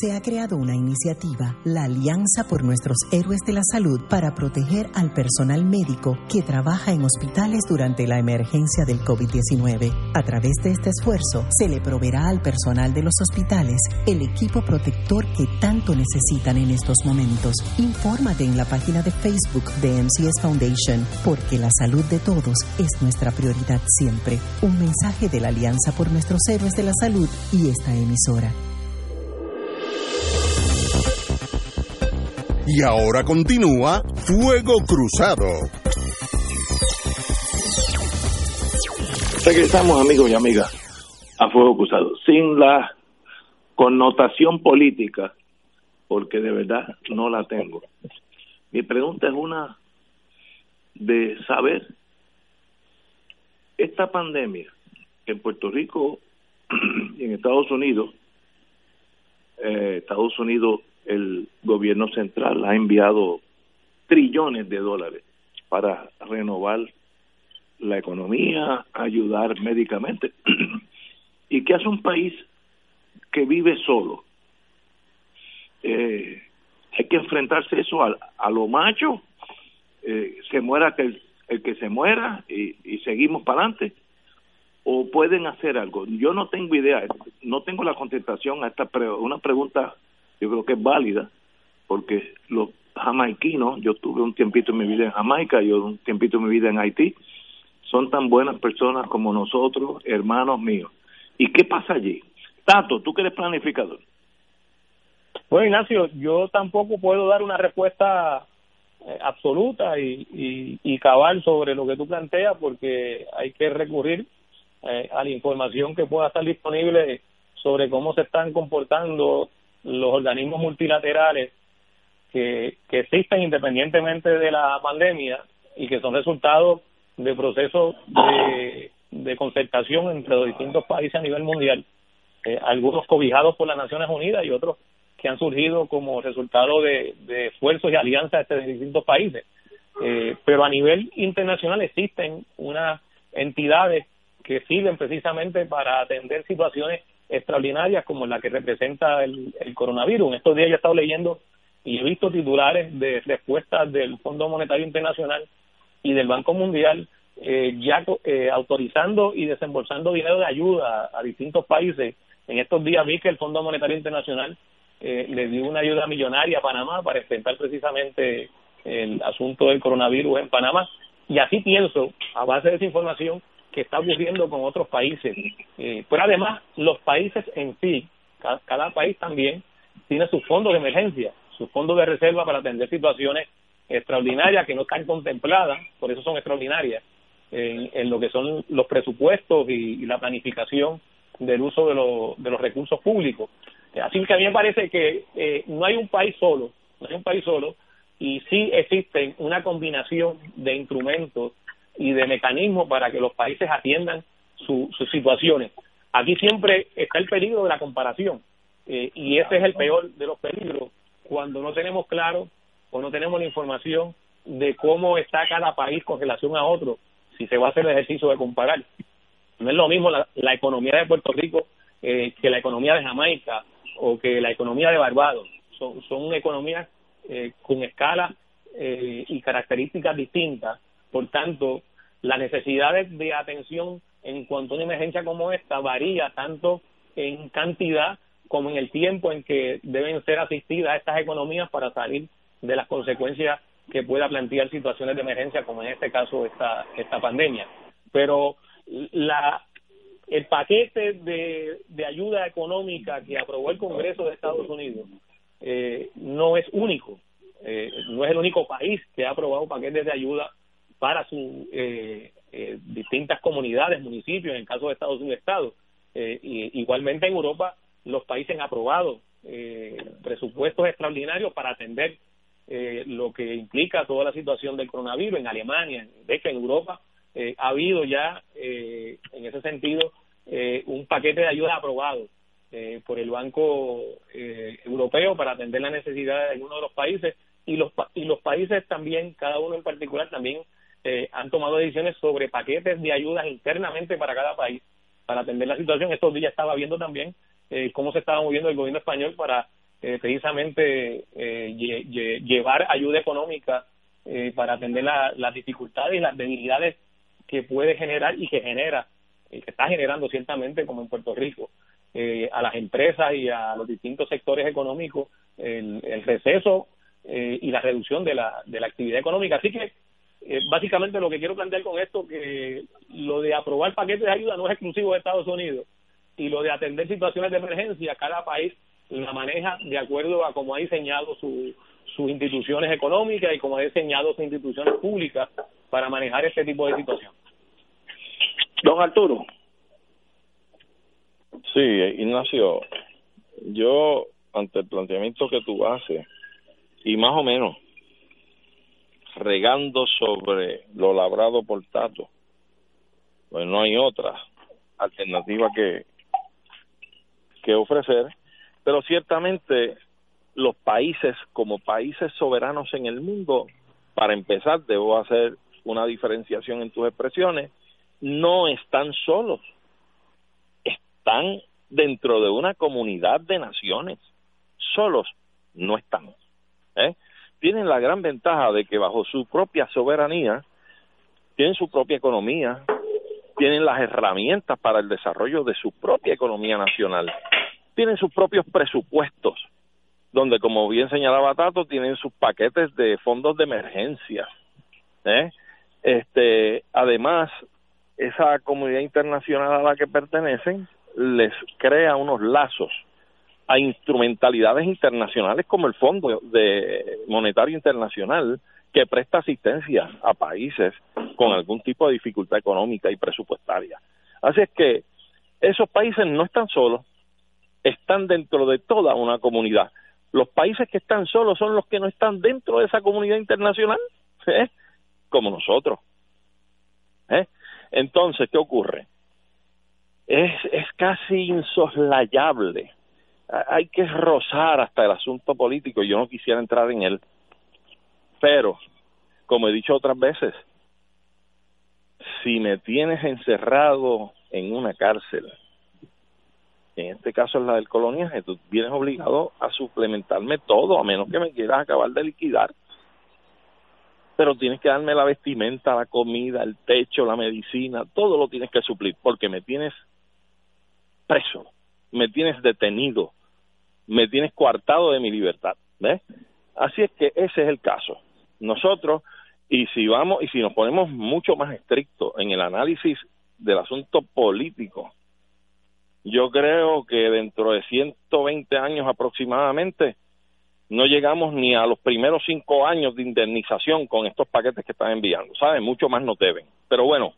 se ha creado una iniciativa, la Alianza por Nuestros Héroes de la Salud, para proteger al personal médico que trabaja en hospitales durante la emergencia del COVID-19. A través de este esfuerzo, se le proveerá al personal de los hospitales el equipo protector que tanto necesitan en estos momentos. Infórmate en la página de Facebook de MCS Foundation, porque la salud de todos es nuestra prioridad siempre. Un mensaje de la Alianza por Nuestros Héroes de la Salud y esta emisora. Y ahora continúa Fuego Cruzado. Regresamos amigos y amigas a Fuego Cruzado, sin la connotación política, porque de verdad no la tengo. Mi pregunta es una de saber, esta pandemia en Puerto Rico [CLEARS THROAT] y en Estados Unidos, eh, Estados Unidos el gobierno central ha enviado trillones de dólares para renovar la economía, ayudar médicamente. [CLEARS THROAT] ¿Y qué hace un país que vive solo? Eh, hay que enfrentarse eso a, lo macho, eh, se muera que el, que se muera y, y seguimos para adelante, o pueden hacer algo. Yo no tengo idea, no tengo la contestación a esta pre una pregunta yo creo que es válida, porque los jamaiquinos, yo tuve un tiempito en mi vida en Jamaica, yo un tiempito en mi vida en Haití, son tan buenas personas como nosotros, hermanos míos. ¿Y qué pasa allí? Tato, tú que eres planificador. Bueno, Ignacio, yo tampoco puedo dar una respuesta eh, absoluta y, y, cabal sobre lo que tú planteas porque hay que recurrir eh, a la información que pueda estar disponible sobre cómo se están comportando los organismos multilaterales que, existen independientemente de la pandemia y que son resultado de procesos de, de concertación entre los distintos países a nivel mundial, eh, algunos cobijados por las Naciones Unidas y otros que han surgido como resultado de, de esfuerzos y alianzas entre distintos países. Eh, pero a nivel internacional existen unas entidades que sirven precisamente para atender situaciones extraordinarias como la que representa el, coronavirus. En estos días yo he estado leyendo y he visto titulares de respuestas del Fondo Monetario Internacional y del Banco Mundial eh, ya eh, autorizando y desembolsando dinero de ayuda a, distintos países. En estos días vi que el Fondo Monetario Internacional eh, le dio una ayuda millonaria a Panamá para enfrentar precisamente el asunto del coronavirus en Panamá. Y así pienso, a base de esa información, que está ocurriendo con otros países. Eh, pero además, los países en sí, cada, país también, tiene sus fondos de emergencia, sus fondos de reserva para atender situaciones extraordinarias que no están contempladas, por eso son extraordinarias, en, lo que son los presupuestos y, la planificación del uso de, de los recursos públicos. Así que a mí me parece que eh, no hay un país solo, no hay un país solo, y sí existen una combinación de instrumentos y de mecanismos para que los países atiendan sus situaciones. Aquí siempre está el peligro de la comparación, eh, y ese es el peor de los peligros, cuando no tenemos claro o no tenemos la información de cómo está cada país con relación a otro, si se va a hacer el ejercicio de comparar. No es lo mismo la, economía de Puerto Rico eh, que la economía de Jamaica o que la economía de Barbados. Son, son economías eh, con escala eh, y características distintas. Por tanto, las necesidades de atención en cuanto a una emergencia como esta varía tanto en cantidad como en el tiempo en que deben ser asistidas estas economías para salir de las consecuencias que pueda plantear situaciones de emergencia como en este caso esta esta pandemia. Pero la el paquete de, ayuda económica que aprobó el Congreso de Estados Unidos eh, no es único. Eh, no es el único país que ha aprobado paquetes de ayuda para sus eh, eh, distintas comunidades municipios en el caso de Estados Unidos Estado. Eh, y, igualmente en Europa los países han aprobado eh, presupuestos extraordinarios para atender eh, lo que implica toda la situación del coronavirus en Alemania, de hecho en Europa. Eh, ha habido ya en ese sentido un paquete de ayuda aprobado por el Banco Europeo para atender las necesidades de algunos de los países. Y los y los países también, cada uno en particular también eh, han tomado decisiones sobre paquetes de ayudas internamente para cada país para atender la situación. Estos días estaba viendo también eh, cómo se estaba moviendo el gobierno español para eh, precisamente eh, llevar ayuda económica eh, para atender la, las dificultades y las debilidades que puede generar y que genera, y que está generando ciertamente como en Puerto Rico, eh, a las empresas y a los distintos sectores económicos el, el receso y la reducción de la, de la actividad económica. Así que eh, básicamente lo que quiero plantear con esto que lo de aprobar paquetes de ayuda no es exclusivo de Estados Unidos y lo de atender situaciones de emergencia cada país la maneja de acuerdo a cómo ha diseñado su, sus instituciones económicas y cómo ha diseñado sus instituciones públicas para manejar este tipo de situación. Don Arturo. Sí, Ignacio, yo ante el planteamiento que tú haces, y más o menos regando sobre lo labrado por Tato, pues no hay otra alternativa que, que ofrecer pero ciertamente los países como países soberanos en el mundo, para empezar, debo hacer una diferenciación en tus expresiones, no están solos, están dentro de una comunidad de naciones, solos no están. ¿eh? Tienen la gran ventaja de que bajo su propia soberanía, tienen su propia economía, tienen las herramientas para el desarrollo de su propia economía nacional tienen sus propios presupuestos, donde, como bien señalaba Tato, tienen sus paquetes de fondos de emergencia. ¿eh? Este, además, esa comunidad internacional a la que pertenecen les crea unos lazos a instrumentalidades internacionales como el Fondo de Monetario Internacional que presta asistencia a países con algún tipo de dificultad económica y presupuestaria. Así es que esos países no están solos, están dentro de toda una comunidad. Los países que están solos son los que no están dentro de esa comunidad internacional, ¿eh? como nosotros. ¿eh? Entonces, ¿qué ocurre? Es, es casi insoslayable. Hay que rozar hasta el asunto político. Yo no quisiera entrar en él. Pero, como he dicho otras veces, si me tienes encerrado en una cárcel en este caso es la del coloniaje, tú vienes obligado a suplementarme todo, a menos que me quieras acabar de liquidar. Pero tienes que darme la vestimenta, la comida, el techo, la medicina, todo lo tienes que suplir, porque me tienes preso, me tienes detenido, me tienes coartado de mi libertad. ¿ves? Así es que ese es el caso. Nosotros, y si vamos, y si nos ponemos mucho más estrictos en el análisis del asunto político, yo creo que dentro de 120 años aproximadamente no llegamos ni a los primeros cinco años de indemnización con estos paquetes que están enviando, ¿saben? Mucho más nos deben. Pero bueno,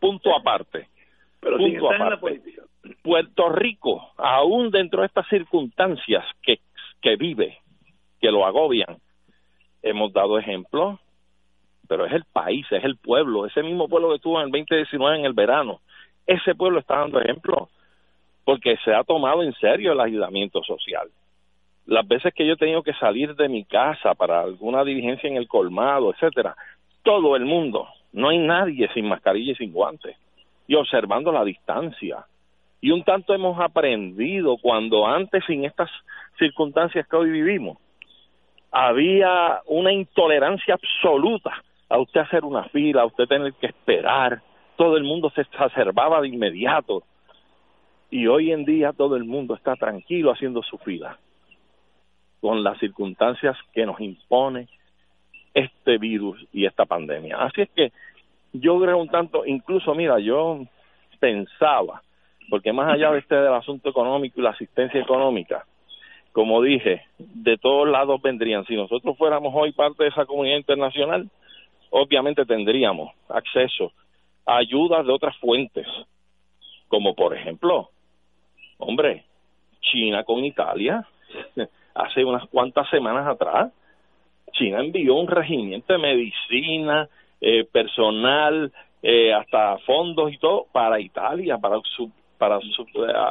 punto aparte. Pero punto aparte. Puerto Rico, aún dentro de estas circunstancias que, vive, que lo agobian, hemos dado ejemplo, pero es el país, es el pueblo, ese mismo pueblo que estuvo en el 2019 en el verano, ese pueblo está dando ejemplo porque se ha tomado en serio el aislamiento social. Las veces que yo he tenido que salir de mi casa para alguna diligencia en el colmado, etcétera, todo el mundo, no hay nadie sin mascarilla y sin guantes, y observando la distancia. Y un tanto hemos aprendido cuando antes, sin estas circunstancias que hoy vivimos, había una intolerancia absoluta a usted hacer una fila, a usted tener que esperar, todo el mundo se exacerbaba de inmediato. Y hoy en día todo el mundo está tranquilo haciendo su fila, con las circunstancias que nos impone este virus y esta pandemia. Así es que yo creo un tanto, incluso mira, yo pensaba, porque más allá de este del asunto económico y la asistencia económica, como dije, de todos lados vendrían. Si nosotros fuéramos hoy parte de esa comunidad internacional, obviamente tendríamos acceso a ayudas de otras fuentes, como por ejemplo, hombre, China con Italia, [LAUGHS] hace unas cuantas semanas atrás, China envió un regimiento de medicina, eh, personal, eh, hasta fondos y todo para Italia, para su para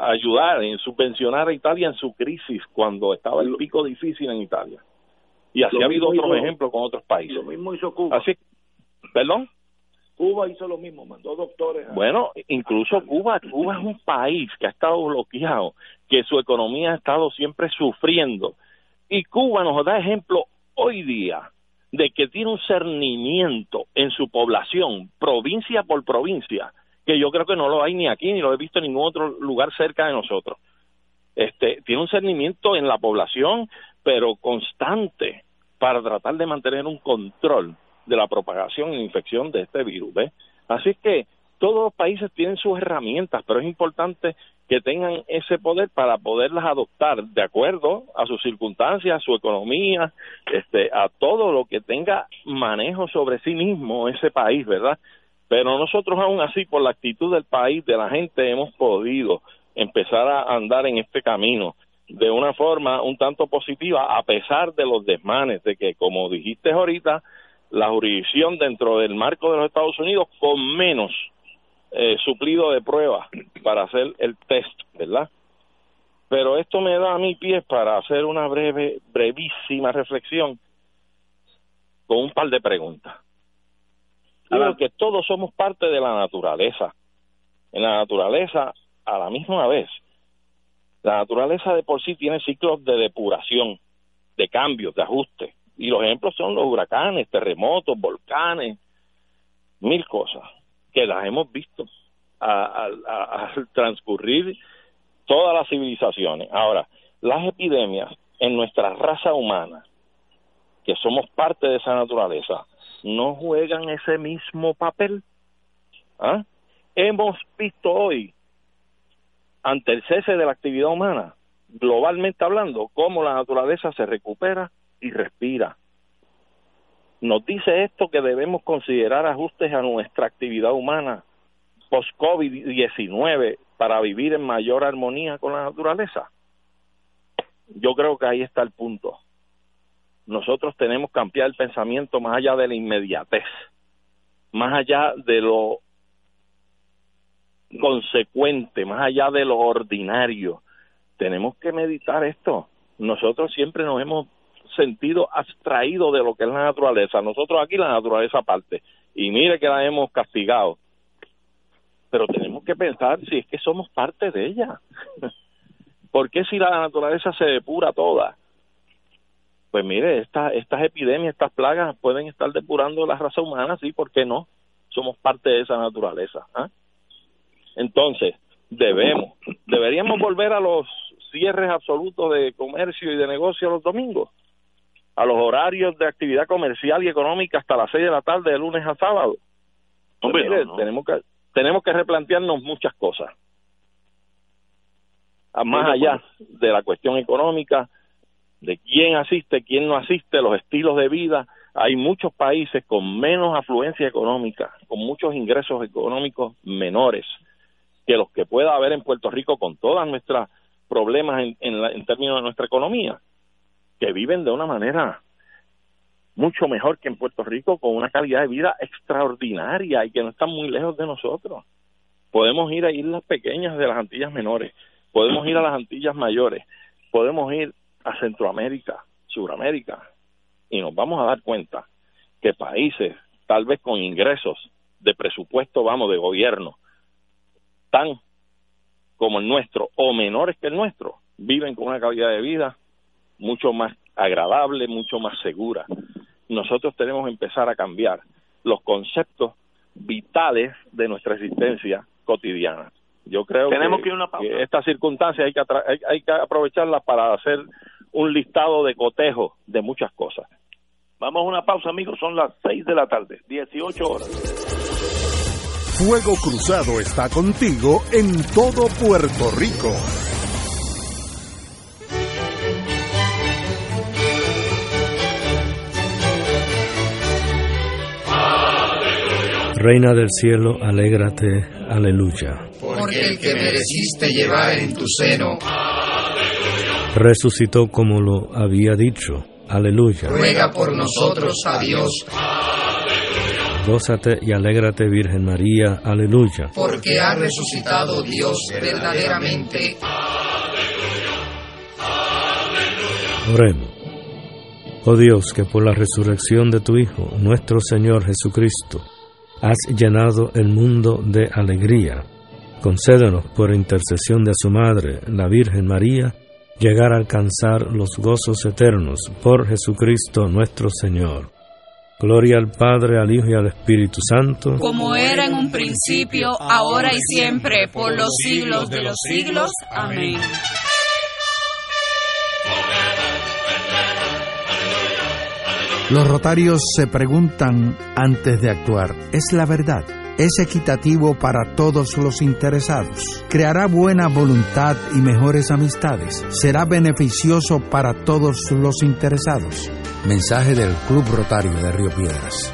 ayudar en subvencionar a Italia en su crisis cuando estaba el pico difícil en Italia. Y así ha habido otros ejemplos con otros países. Lo mismo hizo Cuba. Así, ¿Perdón? Cuba hizo lo mismo, mandó doctores. Bueno, incluso Cuba, Cuba es un país que ha estado bloqueado, que su economía ha estado siempre sufriendo. Y Cuba nos da ejemplo hoy día de que tiene un cernimiento en su población, provincia por provincia, que yo creo que no lo hay ni aquí ni lo he visto en ningún otro lugar cerca de nosotros. Este, tiene un cernimiento en la población, pero constante para tratar de mantener un control de la propagación e infección de este virus. Así que todos los países tienen sus herramientas, pero es importante que tengan ese poder para poderlas adoptar de acuerdo a sus circunstancias, a su economía, este, a todo lo que tenga manejo sobre sí mismo ese país, ¿verdad? Pero nosotros aún así, por la actitud del país, de la gente, hemos podido empezar a andar en este camino de una forma un tanto positiva, a pesar de los desmanes de que, como dijiste ahorita, la jurisdicción dentro del marco de los Estados Unidos con menos eh, suplido de pruebas para hacer el test, ¿verdad? Pero esto me da a mi pie para hacer una breve, brevísima reflexión con un par de preguntas. Creo que todos somos parte de la naturaleza. En la naturaleza, a la misma vez, la naturaleza de por sí tiene ciclos de depuración, de cambios, de ajuste. Y los ejemplos son los huracanes, terremotos, volcanes, mil cosas que las hemos visto al transcurrir todas las civilizaciones. Ahora, las epidemias en nuestra raza humana, que somos parte de esa naturaleza, no juegan ese mismo papel. ¿Ah? Hemos visto hoy, ante el cese de la actividad humana, globalmente hablando, cómo la naturaleza se recupera y respira. Nos dice esto que debemos considerar ajustes a nuestra actividad humana post-COVID-19 para vivir en mayor armonía con la naturaleza. Yo creo que ahí está el punto nosotros tenemos que cambiar el pensamiento más allá de la inmediatez, más allá de lo consecuente, más allá de lo ordinario. Tenemos que meditar esto. Nosotros siempre nos hemos sentido abstraídos de lo que es la naturaleza. Nosotros aquí la naturaleza aparte. Y mire que la hemos castigado. Pero tenemos que pensar si es que somos parte de ella. [LAUGHS] ¿Por qué si la naturaleza se depura toda? Pues mire, esta, estas epidemias, estas plagas pueden estar depurando la raza humana, sí, ¿por qué no? Somos parte de esa naturaleza. ¿ah? Entonces, debemos, deberíamos volver a los cierres absolutos de comercio y de negocio los domingos, a los horarios de actividad comercial y económica hasta las seis de la tarde de lunes a sábado. Pues mire, tenemos que tenemos que replantearnos muchas cosas. más allá de la cuestión económica, de quién asiste, quién no asiste, los estilos de vida. Hay muchos países con menos afluencia económica, con muchos ingresos económicos menores que los que pueda haber en Puerto Rico con todos nuestros problemas en, en términos de nuestra economía, que viven de una manera mucho mejor que en Puerto Rico, con una calidad de vida extraordinaria y que no están muy lejos de nosotros. Podemos ir a islas pequeñas de las Antillas menores, podemos ir a las Antillas mayores, podemos ir a Centroamérica, Suramérica, y nos vamos a dar cuenta que países, tal vez con ingresos de presupuesto, vamos, de gobierno, tan como el nuestro o menores que el nuestro, viven con una calidad de vida mucho más agradable, mucho más segura. Nosotros tenemos que empezar a cambiar los conceptos vitales de nuestra existencia cotidiana. Yo creo tenemos que, una que estas circunstancias hay que, hay, que aprovecharlas para hacer un listado de cotejo de muchas cosas. Vamos a una pausa, amigos. Son las 6 de la tarde, 18 horas. Fuego Cruzado está contigo en todo Puerto Rico. Reina del cielo, alégrate, aleluya. Porque el que mereciste llevar en tu seno, resucitó como lo había dicho, aleluya. Ruega por nosotros a Dios. Gózate y alégrate, Virgen María, aleluya. Porque ha resucitado Dios verdaderamente. Oremos. Oh Dios, que por la resurrección de tu Hijo, nuestro Señor Jesucristo, has llenado el mundo de alegría. Concédenos, por intercesión de su Madre, la Virgen María, llegar a alcanzar los gozos eternos por Jesucristo nuestro Señor. Gloria al Padre, al Hijo y al Espíritu Santo, como era en un principio, ahora y siempre, por los siglos de los siglos. Amén. Los rotarios se preguntan antes de actuar, ¿es la verdad? ¿Es equitativo para todos los interesados? ¿Creará buena voluntad y mejores amistades? ¿Será beneficioso para todos los interesados? Mensaje del Club Rotario de Río Piedras.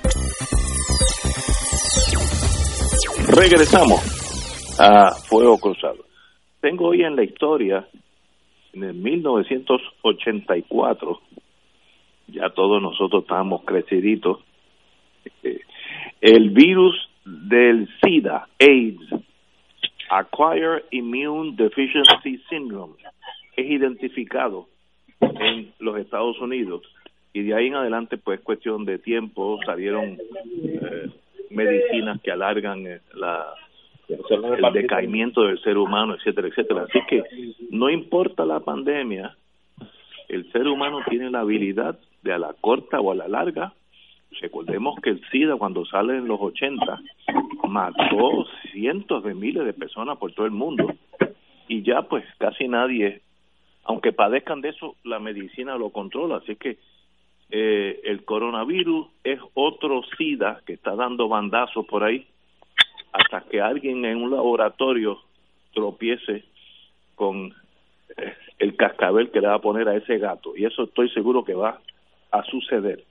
Regresamos a Fuego Cruzado. Tengo hoy en la historia, en el 1984, ya todos nosotros estábamos creciditos, eh, el virus del SIDA, AIDS, Acquired Immune Deficiency Syndrome, es identificado en los Estados Unidos y de ahí en adelante pues cuestión de tiempo salieron eh, medicinas que alargan eh, la, el decaimiento del ser humano, etcétera, etcétera. Así que no importa la pandemia, el ser humano tiene la habilidad de a la corta o a la larga. Recordemos que el SIDA cuando sale en los 80 mató cientos de miles de personas por todo el mundo y ya pues casi nadie, aunque padezcan de eso, la medicina lo controla. Así que eh, el coronavirus es otro SIDA que está dando bandazos por ahí hasta que alguien en un laboratorio tropiece con eh, el cascabel que le va a poner a ese gato. Y eso estoy seguro que va a suceder.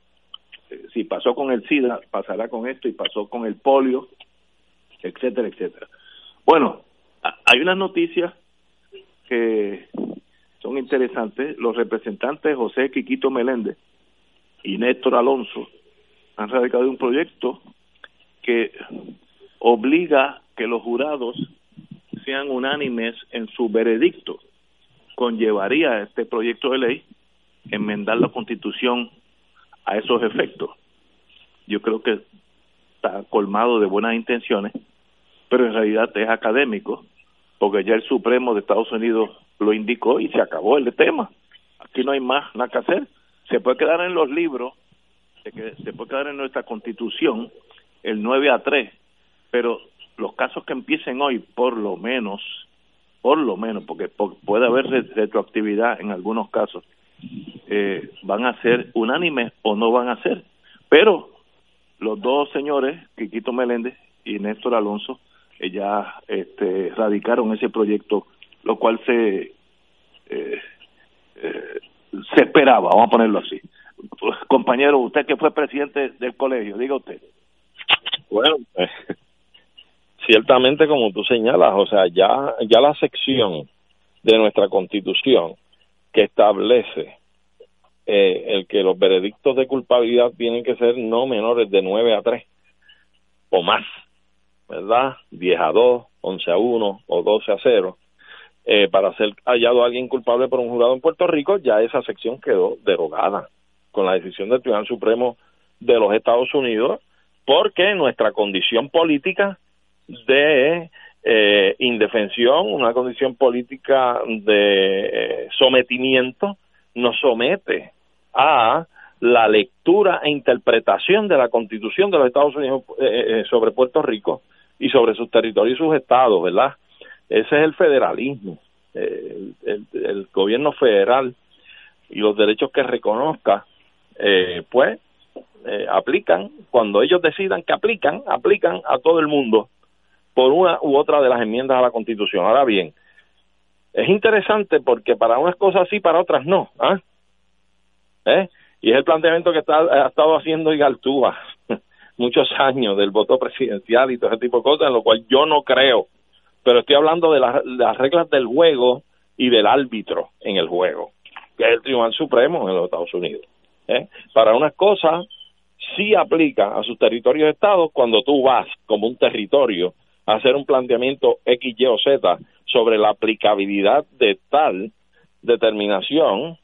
Eh, si pasó con el SIDA, pasará con esto y pasó con el polio, etcétera, etcétera. Bueno, hay unas noticias que son interesantes. Los representantes José Quiquito Meléndez y Néstor Alonso han radicado un proyecto que obliga que los jurados sean unánimes en su veredicto. Conllevaría este proyecto de ley enmendar la constitución a esos efectos. Yo creo que está colmado de buenas intenciones, pero en realidad es académico, porque ya el Supremo de Estados Unidos lo indicó y se acabó el tema. Aquí no hay más nada que hacer. Se puede quedar en los libros, se, puede quedar en nuestra constitución el 9 a 3, pero los casos que empiecen hoy, por lo menos, por lo menos, porque puede haber retroactividad en algunos casos, eh, van a ser unánimes o no van a ser. Pero los dos señores, Quiquito Meléndez y Néstor Alonso, eh, ya este, radicaron ese proyecto, lo cual se eh, se esperaba, vamos a ponerlo así. Pues, compañero, usted que fue presidente del colegio, diga usted. Bueno, ciertamente como tú señalas, o sea, ya, ya la sección de nuestra constitución que establece eh, el que los veredictos de culpabilidad tienen que ser no menores de 9 a 3 o más, ¿verdad? 10 a 2, 11 a 1 o 12 a 0. Eh, para ser hallado alguien culpable por un jurado en Puerto Rico, ya esa sección quedó derogada con la decisión del Tribunal Supremo de los Estados Unidos, porque nuestra condición política de eh, indefensión, una condición política de eh, sometimiento, nos somete a la lectura e interpretación de la Constitución de los Estados Unidos eh, sobre Puerto Rico y sobre sus territorios y sus estados, ¿verdad? Ese es el federalismo, el, gobierno federal y los derechos que reconozca, pues aplican, cuando ellos decidan que aplican, aplican a todo el mundo por una u otra de las enmiendas a la Constitución. Ahora bien, es interesante porque para unas cosas sí, para otras no. ¿ah? ¿Eh? Y es el planteamiento que está, ha estado haciendo Igaltúa [LAUGHS] muchos años del voto presidencial y todo ese tipo de cosas, en lo cual yo no creo. Pero estoy hablando de, las reglas del juego y del árbitro en el juego, que es el Tribunal Supremo en los Estados Unidos. ¿eh? Para unas cosas sí aplica a sus territorios de Estado cuando tú vas como un territorio hacer un planteamiento X, Y o Z sobre la aplicabilidad de tal determinación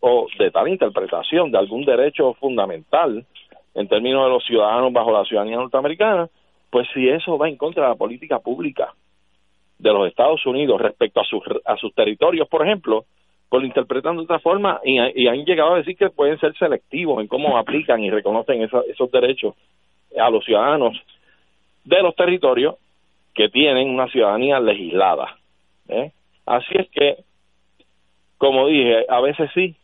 o de tal interpretación de algún derecho fundamental en términos de los ciudadanos bajo la ciudadanía norteamericana, pues si eso va en contra de la política pública de los Estados Unidos respecto a sus, a sus territorios, por ejemplo, pues lo interpretan de otra forma y, han llegado a decir que pueden ser selectivos en cómo aplican y reconocen esos derechos a los ciudadanos de los territorios que tienen una ciudadanía legislada. ¿eh? Así es que, como dije, a veces sí,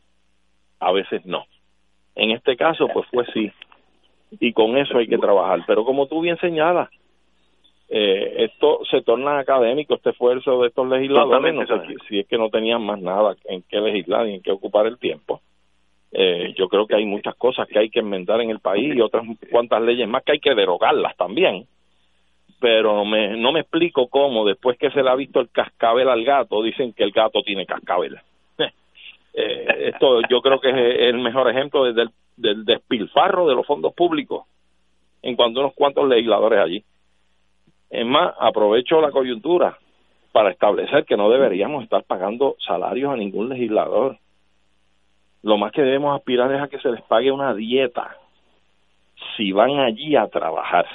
a veces no. En este caso, pues fue sí. Y con eso hay que trabajar. Pero como tú bien señalas, eh, esto se torna académico, este esfuerzo de estos legisladores, no sé si, es que no tenían más nada en qué legislar y en qué ocupar el tiempo. Eh, yo creo que hay muchas cosas que hay que enmendar en el país y otras cuantas leyes más que hay que derogarlas también pero no me, no me explico cómo después que se le ha visto el cascabel al gato, dicen que el gato tiene cascabel. [LAUGHS] Eh, esto yo creo que es el mejor ejemplo desde el, del despilfarro de los fondos públicos en cuanto a unos cuantos legisladores allí. Es más, aprovecho la coyuntura para establecer que no deberíamos estar pagando salarios a ningún legislador. Lo más que debemos aspirar es a que se les pague una dieta si van allí a trabajar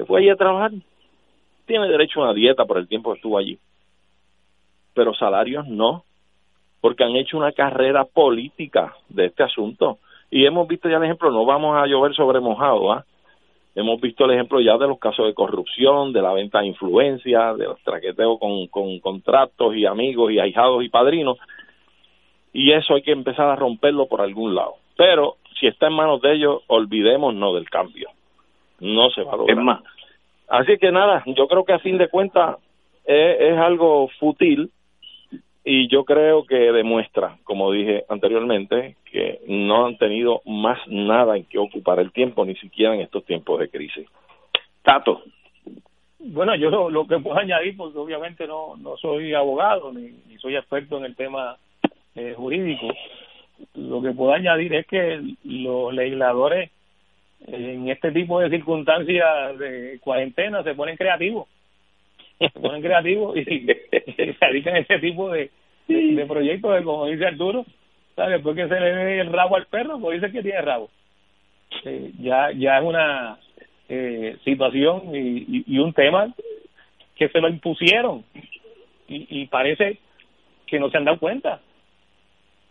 se fue allí a trabajar, tiene derecho a una dieta por el tiempo que estuvo allí. Pero salarios no, porque han hecho una carrera política de este asunto. Y hemos visto ya el ejemplo, no vamos a llover sobre mojado, ¿ah? Hemos visto el ejemplo ya de los casos de corrupción, de la venta de influencia, de los traqueteos con, con contratos y amigos y ahijados y padrinos. Y eso hay que empezar a romperlo por algún lado. Pero si está en manos de ellos, olvidémonos del cambio no se va a lograr. Es más. Así que nada, yo creo que a fin de cuentas es, algo fútil y yo creo que demuestra, como dije anteriormente, que no han tenido más nada en que ocupar el tiempo, ni siquiera en estos tiempos de crisis. Tato. Bueno, yo lo, que puedo añadir, porque obviamente no, no soy abogado ni, soy experto en el tema eh, jurídico, lo que puedo añadir es que los legisladores en este tipo de circunstancias de cuarentena se ponen creativos [LAUGHS] se ponen creativos y, [LAUGHS] se dedican a este tipo de, de, proyectos como dice Arturo ¿sabes? después que se le ve el rabo al perro pues dice que tiene rabo. Eh, ya ya es una eh, situación y, y, un tema que se lo impusieron y, parece que no se han dado cuenta.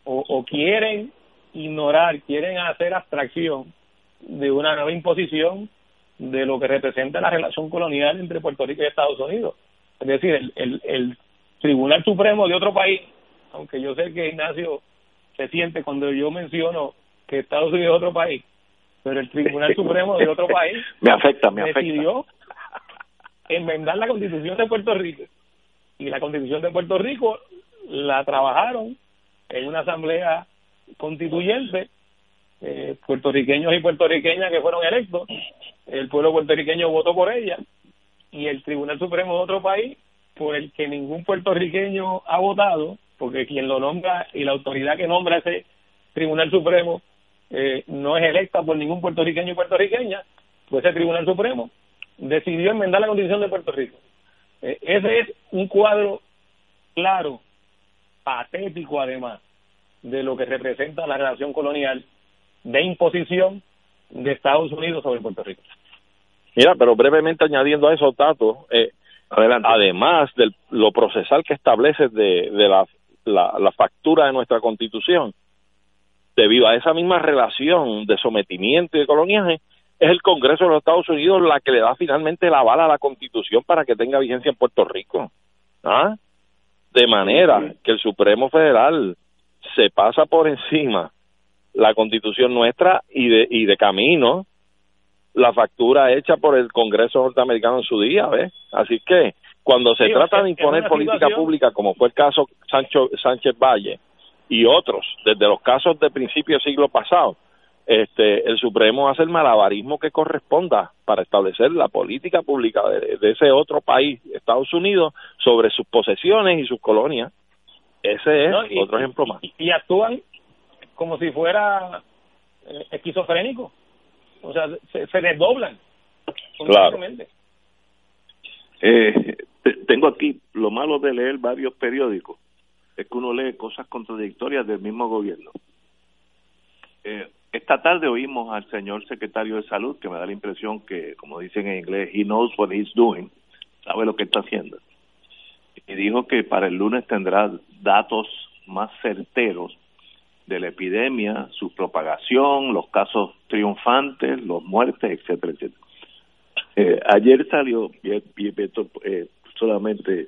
O, o quieren ignorar, quieren hacer abstracción de una nueva imposición de lo que representa la relación colonial entre Puerto Rico y Estados Unidos. Es decir, el, el, el Tribunal Supremo de otro país, aunque yo sé que Ignacio se siente cuando yo menciono que Estados Unidos es otro país, pero el Tribunal [LAUGHS] Supremo de otro país [LAUGHS] me afecta, me decidió enmendar la Constitución de Puerto Rico. Y la Constitución de Puerto Rico la trabajaron en una asamblea constituyente, eh, puertorriqueños y puertorriqueñas que fueron electos, el pueblo puertorriqueño votó por ella y el Tribunal Supremo de otro país, por el que ningún puertorriqueño ha votado, porque quien lo nombra y la autoridad que nombra ese Tribunal Supremo eh, no es electa por ningún puertorriqueño y puertorriqueña, pues ese Tribunal Supremo decidió enmendar la Constitución de Puerto Rico. Eh, ese es un cuadro claro, patético además, de lo que representa la relación colonial de imposición de Estados Unidos sobre Puerto Rico. Mira, pero brevemente añadiendo a eso, Tato, eh, además de lo procesal que establece de, de la, la, factura de nuestra constitución, debido a esa misma relación de sometimiento y de coloniaje, es el Congreso de los Estados Unidos la que le da finalmente la bala a la constitución para que tenga vigencia en Puerto Rico. ¿Ah? De manera que el Supremo Federal se pasa por encima la constitución nuestra y de, y de camino la factura hecha por el Congreso norteamericano en su día, ¿ves? Así que cuando se trata de imponer política pública, como fue el caso Sancho, Sánchez Valle y otros, desde los casos de principio del siglo pasado, este, el Supremo hace el malabarismo que corresponda para establecer la política pública de, ese otro país, Estados Unidos, sobre sus posesiones y sus colonias. Ese es otro ejemplo más. Y, actúan como si fuera eh, esquizofrénico. O sea, se, se desdoblan. Claro. Eh, tengo aquí lo malo de leer varios periódicos es que uno lee cosas contradictorias del mismo gobierno. Eh, esta tarde oímos al señor secretario de salud que me da la impresión que, como dicen en inglés, he knows what he's doing, sabe lo que está haciendo. Y dijo que para el lunes tendrá datos más certeros de la epidemia, su propagación, los casos triunfantes, los muertes, etcétera, etcétera. Eh, ayer salió, y, eh, solamente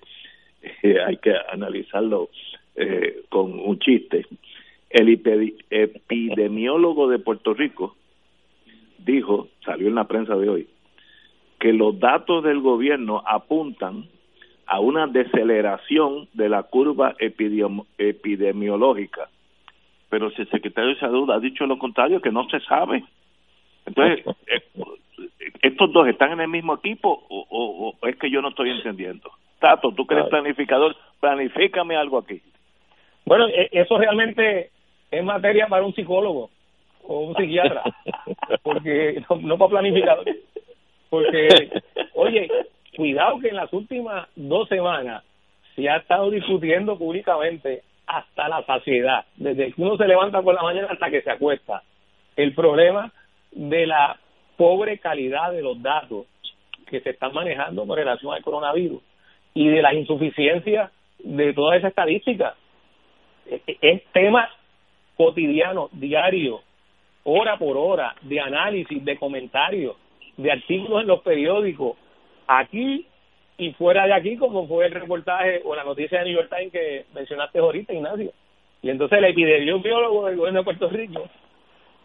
eh, hay que analizarlo eh, con un chiste, el epidemiólogo de Puerto Rico dijo, salió en la prensa de hoy, que los datos del gobierno apuntan a una deceleración de la curva epidemiológica. Pero si el secretario de Salud ha dicho lo contrario, que no se sabe. Entonces, eh, ¿estos dos están en el mismo equipo o, es que yo no estoy entendiendo? Tato, tú que eres planificador, planifícame algo aquí. Bueno, e, eso realmente es materia para un psicólogo o un psiquiatra, [LAUGHS] porque no, para planificar. Porque, oye, cuidado que en las últimas dos semanas se ha estado discutiendo públicamente hasta la saciedad, desde que uno se levanta por la mañana hasta que se acuesta, el problema de la pobre calidad de los datos que se están manejando con relación al coronavirus y de las insuficiencias de toda esa estadística. E, e, es tema cotidiano, diario, hora por hora, de análisis, de comentarios, de artículos en los periódicos, aquí y fuera de aquí, como fue el reportaje o la noticia de New York Times que mencionaste ahorita, Ignacio. Y entonces el epidemiólogo del gobierno de Puerto Rico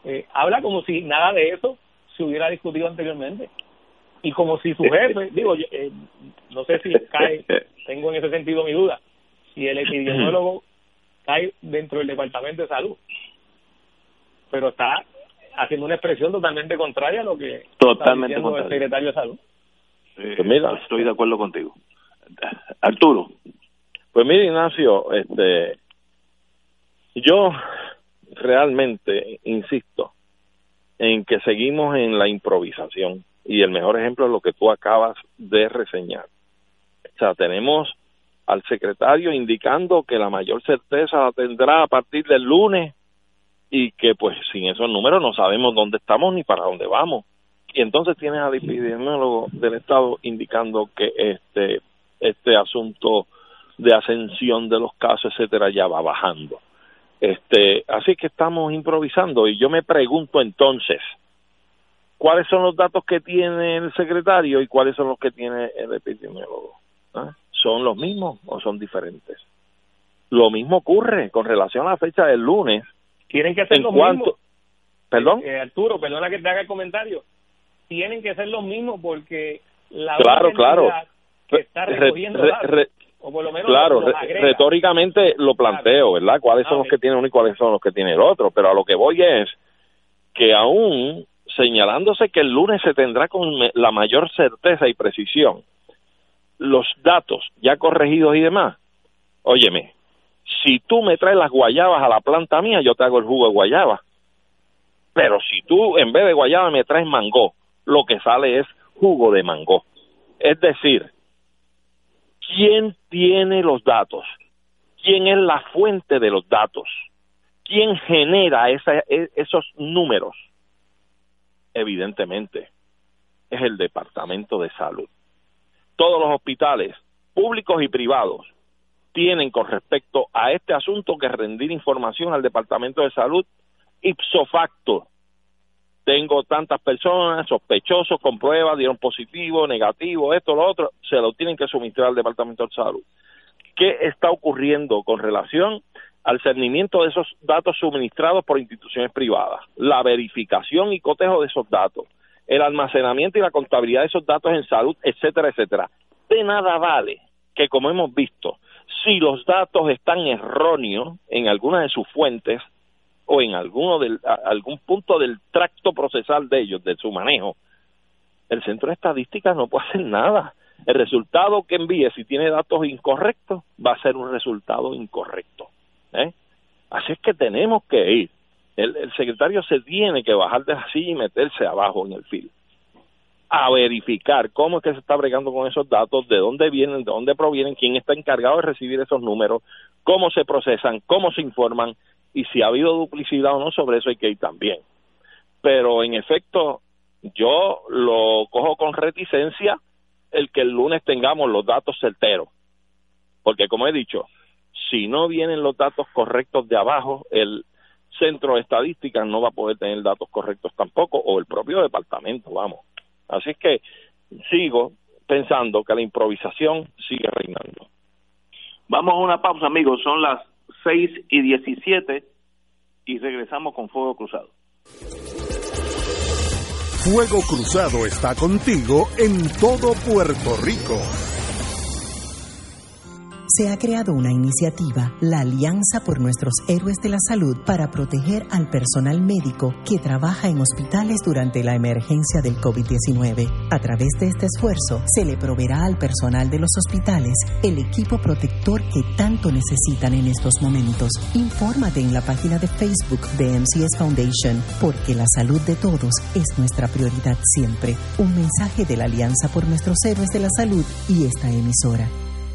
eh, habla como si nada de eso se hubiera discutido anteriormente. Y como si su jefe, [LAUGHS] digo, eh, no sé si cae, tengo en ese sentido mi duda, si el epidemiólogo cae dentro del Departamento de Salud. Pero está haciendo una expresión totalmente contraria a lo que totalmente está el secretario de Salud. Eh, pues mira, estoy de acuerdo contigo. Arturo. Pues mira, Ignacio, este, yo realmente insisto en que seguimos en la improvisación y el mejor ejemplo es lo que tú acabas de reseñar. O sea, tenemos al secretario indicando que la mayor certeza la tendrá a partir del lunes y que pues sin esos números no sabemos dónde estamos ni para dónde vamos. Y entonces tienes al epidemiólogo del Estado indicando que este este asunto de ascensión de los casos, etcétera, ya va bajando. Este, así que estamos improvisando y yo me pregunto entonces, ¿cuáles son los datos que tiene el secretario y cuáles son los que tiene el epidemiólogo? ¿Ah? ¿Son los mismos o son diferentes? Lo mismo ocurre con relación a la fecha del lunes. Tienen que ser los mismos. ¿Perdón? Eh, Arturo, perdona que te haga el comentario. Tienen que ser los mismos porque la claro, claro. que está recogiendo o por lo menos claro, retóricamente lo planteo, ¿verdad? ¿Cuáles son los que tiene uno y cuáles son los que tiene el otro? Pero a lo que voy es que aún señalándose que el lunes se tendrá con la mayor certeza y precisión los datos ya corregidos y demás, óyeme, si tú me traes las guayabas a la planta mía, yo te hago el jugo de guayaba. Pero si tú en vez de guayaba me traes mango, lo que sale es jugo de mango. Es decir, ¿quién tiene los datos? ¿Quién es la fuente de los datos? ¿Quién genera e, esos números? Evidentemente, es el Departamento de Salud. Todos los hospitales, públicos y privados, tienen con respecto a este asunto que rendir información al Departamento de Salud ipso facto. Tengo tantas personas, sospechosos, con pruebas, dieron positivo, negativo, esto, lo otro, se lo tienen que suministrar al Departamento de Salud. ¿Qué está ocurriendo con relación al cernimiento de esos datos suministrados por instituciones privadas? La verificación y cotejo de esos datos, el almacenamiento y la contabilidad de esos datos en salud, etcétera, etcétera. De nada vale que, como hemos visto, si los datos están erróneos en alguna de sus fuentes o en alguno del, algún punto del tracto procesal de ellos, de su manejo, el centro de estadística no puede hacer nada. El resultado que envíe, si tiene datos incorrectos, va a ser un resultado incorrecto. ¿eh? Así es que tenemos que ir. El, el secretario se tiene que bajar de así y meterse abajo en el fil a verificar cómo es que se está bregando con esos datos, de dónde vienen, de dónde provienen, quién está encargado de recibir esos números, cómo se procesan, cómo se informan y si ha habido duplicidad o no, sobre eso hay que ir también. Pero en efecto, yo lo cojo con reticencia el que el lunes tengamos los datos certeros. Porque como he dicho, si no vienen los datos correctos de abajo, el centro de estadística no va a poder tener datos correctos tampoco, o el propio departamento, vamos. Así es que sigo pensando que la improvisación sigue reinando. Vamos a una pausa, amigos. Son las 6 y 17 y regresamos con Fuego Cruzado. Fuego Cruzado está contigo en todo Puerto Rico se ha creado una iniciativa, la Alianza por Nuestros Héroes de la Salud, para proteger al personal médico que trabaja en hospitales durante la emergencia del COVID-19. A través de este esfuerzo, se le proveerá al personal de los hospitales el equipo protector que tanto necesitan en estos momentos. Infórmate en la página de Facebook de MCS Foundation, porque la salud de todos es nuestra prioridad siempre. Un mensaje de la Alianza por Nuestros Héroes de la Salud y esta emisora.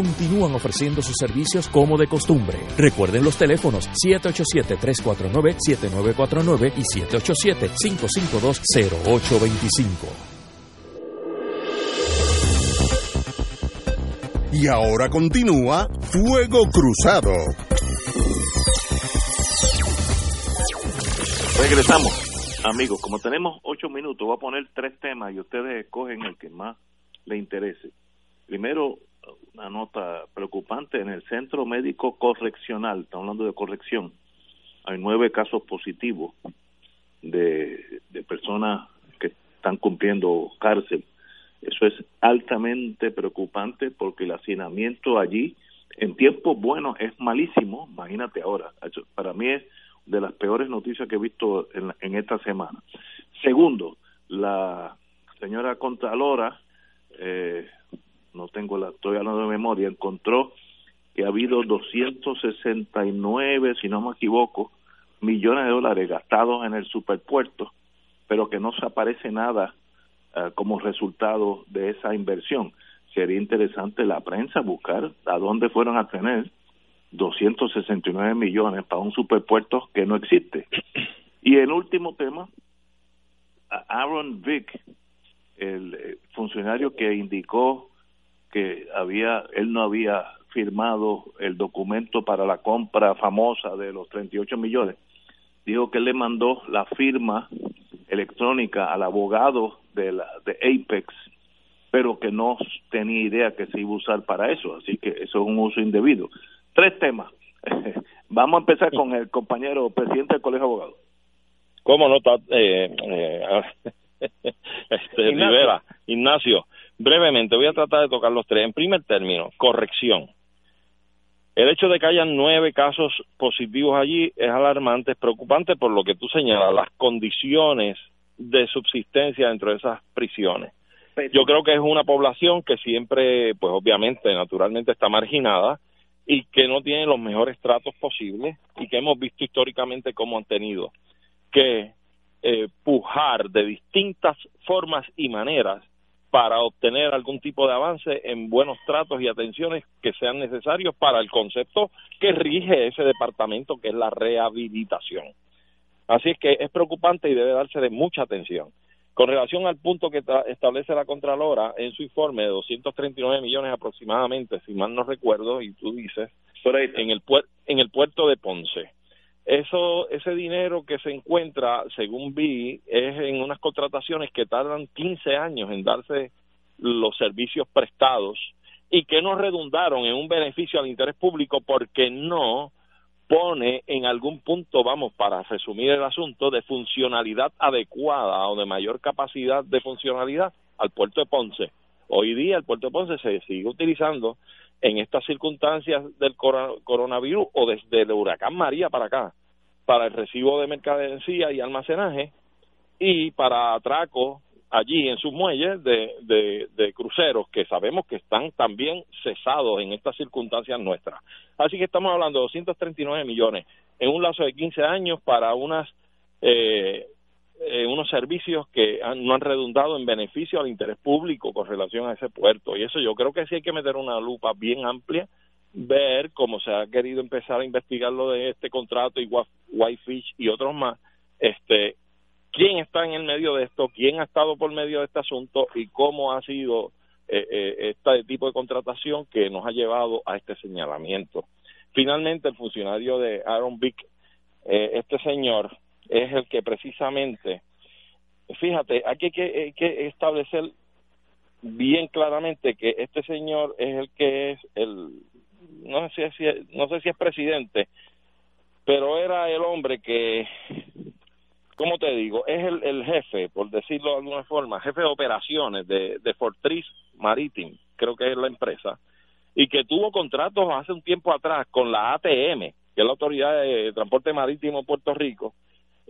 continúan ofreciendo sus servicios como de costumbre. Recuerden los teléfonos 787-349-7949 y 787-552-0825. Y ahora continúa Fuego Cruzado. Regresamos, amigos. Como tenemos ocho minutos, voy a poner tres temas y ustedes escogen el que más les interese. Primero, una nota preocupante en el Centro Médico Correccional, estamos hablando de corrección. Hay nueve casos positivos de, de personas que están cumpliendo cárcel eso es altamente preocupante porque el hacinamiento allí en tiempos buenos es malísimo, imagínate ahora. Para mí es de las peores noticias que he visto en, esta semana. Segundo, la señora Contralora, eh, no tengo la, estoy hablando de memoria, encontró que ha habido 269, si no me equivoco, millones de dólares gastados en el superpuerto, pero que no se aparece nada eh, como resultado de esa inversión. Sería interesante la prensa buscar a dónde fueron a tener 269 millones para un superpuerto que no existe. Y el último tema, Aaron Vick, el eh, funcionario que indicó que había él no había firmado el documento para la compra famosa de los 38 millones, dijo que él le mandó la firma electrónica al abogado de, la, de Apex, pero que no tenía idea que se iba a usar para eso, así que eso es un uso indebido. Tres temas. [LAUGHS] Vamos a empezar con el compañero presidente del Colegio de Abogados. ¿Cómo no está? Eh, eh, [LAUGHS] este, Rivera, Ignacio, brevemente voy a tratar de tocar los tres. En primer término, corrección. El hecho de que hayan nueve casos positivos allí es alarmante, es preocupante por lo que tú señalas, las condiciones de subsistencia dentro de esas prisiones. Yo creo que es una población que siempre, pues obviamente, naturalmente está marginada y que no tiene los mejores tratos posibles y que hemos visto históricamente cómo han tenido que eh, pujar de distintas formas y maneras para obtener algún tipo de avance en buenos tratos y atenciones que sean necesarios para el concepto que rige ese departamento, que es la rehabilitación. Así es que es preocupante y debe darse de mucha atención. Con relación al punto que establece la Contralora en su informe de 239 millones aproximadamente, si mal no recuerdo, y tú dices, en el, en el puerto de Ponce eso ese dinero que se encuentra según vi es en unas contrataciones que tardan 15 años en darse los servicios prestados y que no redundaron en un beneficio al interés público porque no pone en algún punto, vamos, para resumir el asunto, de funcionalidad adecuada o de mayor capacidad de funcionalidad al puerto de Ponce. Hoy día el puerto de Ponce se sigue utilizando en estas circunstancias del coronavirus o desde el huracán María para acá, para el recibo de mercadencía y almacenaje y para atraco allí en sus muelles de, de, cruceros que sabemos que están también cesados en estas circunstancias nuestras. Así que estamos hablando de 239 millones en un lazo de 15 años para unas eh, eh, unos servicios que no han redundado en beneficio al interés público con relación a ese puerto. Y eso yo creo que sí hay que meter una lupa bien amplia, ver cómo se ha querido empezar a investigar lo de este contrato y Whitefish y otros más, este, quién está en el medio de esto, quién ha estado por medio de este asunto y cómo ha sido eh, eh, este tipo de contratación que nos ha llevado a este señalamiento. Finalmente, el funcionario de Aaron Vick, este señor, es el que precisamente, fíjate, aquí hay que, que establecer bien claramente que este señor es el que es el, no sé si, no sé si es presidente, pero era el hombre que, ¿cómo te digo? Es el, el jefe, por decirlo de alguna forma, jefe de operaciones de, de Fortriz Maritime, creo que es la empresa, y que tuvo contratos hace un tiempo atrás con la ATM, que es la Autoridad de Transporte Marítimo de Puerto Rico,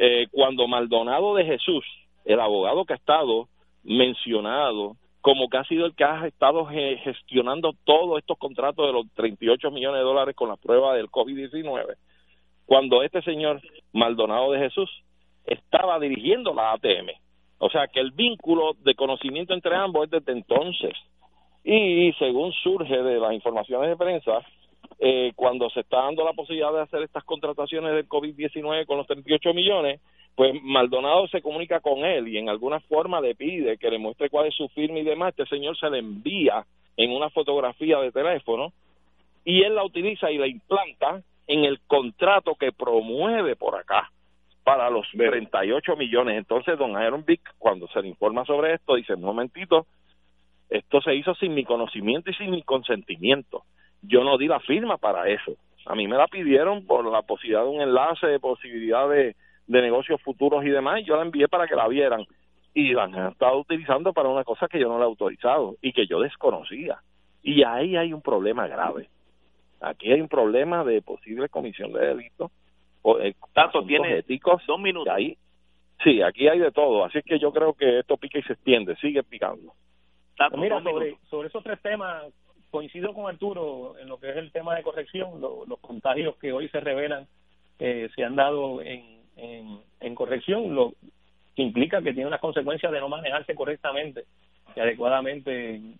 eh, cuando Maldonado de Jesús, el abogado que ha estado mencionado como que ha sido el que ha estado gestionando todos estos contratos de los 38 millones de dólares con la prueba del COVID-19, cuando este señor Maldonado de Jesús estaba dirigiendo la ATM. O sea que el vínculo de conocimiento entre ambos es desde entonces. Y según surge de las informaciones de prensa, eh, cuando se está dando la posibilidad de hacer estas contrataciones del COVID-19 con los 38 millones, pues Maldonado se comunica con él y en alguna forma le pide que le muestre cuál es su firma y demás. Este señor se le envía en una fotografía de teléfono y él la utiliza y la implanta en el contrato que promueve por acá para los 38 millones. Entonces, don Aaron Vick, cuando se le informa sobre esto, dice, un momentito, esto se hizo sin mi conocimiento y sin mi consentimiento. Yo no di la firma para eso. A mí me la pidieron por la posibilidad de un enlace, de posibilidad de, de negocios futuros y demás, y yo la envié para que la vieran. Y la han estado utilizando para una cosa que yo no le he autorizado y que yo desconocía. Y ahí hay un problema grave. Aquí hay un problema de posible comisión de delitos o eh, tiene éticos. Dos minutos. Ahí, sí, aquí hay de todo. Así que yo creo que esto pica y se extiende. Sigue picando. Mira, sobre, sobre esos tres temas, coincido con Arturo en lo que es el tema de corrección. los contagios que hoy se revelan eh, se han dado en, en, corrección, lo que implica que tiene unas consecuencias de no manejarse correctamente y adecuadamente en,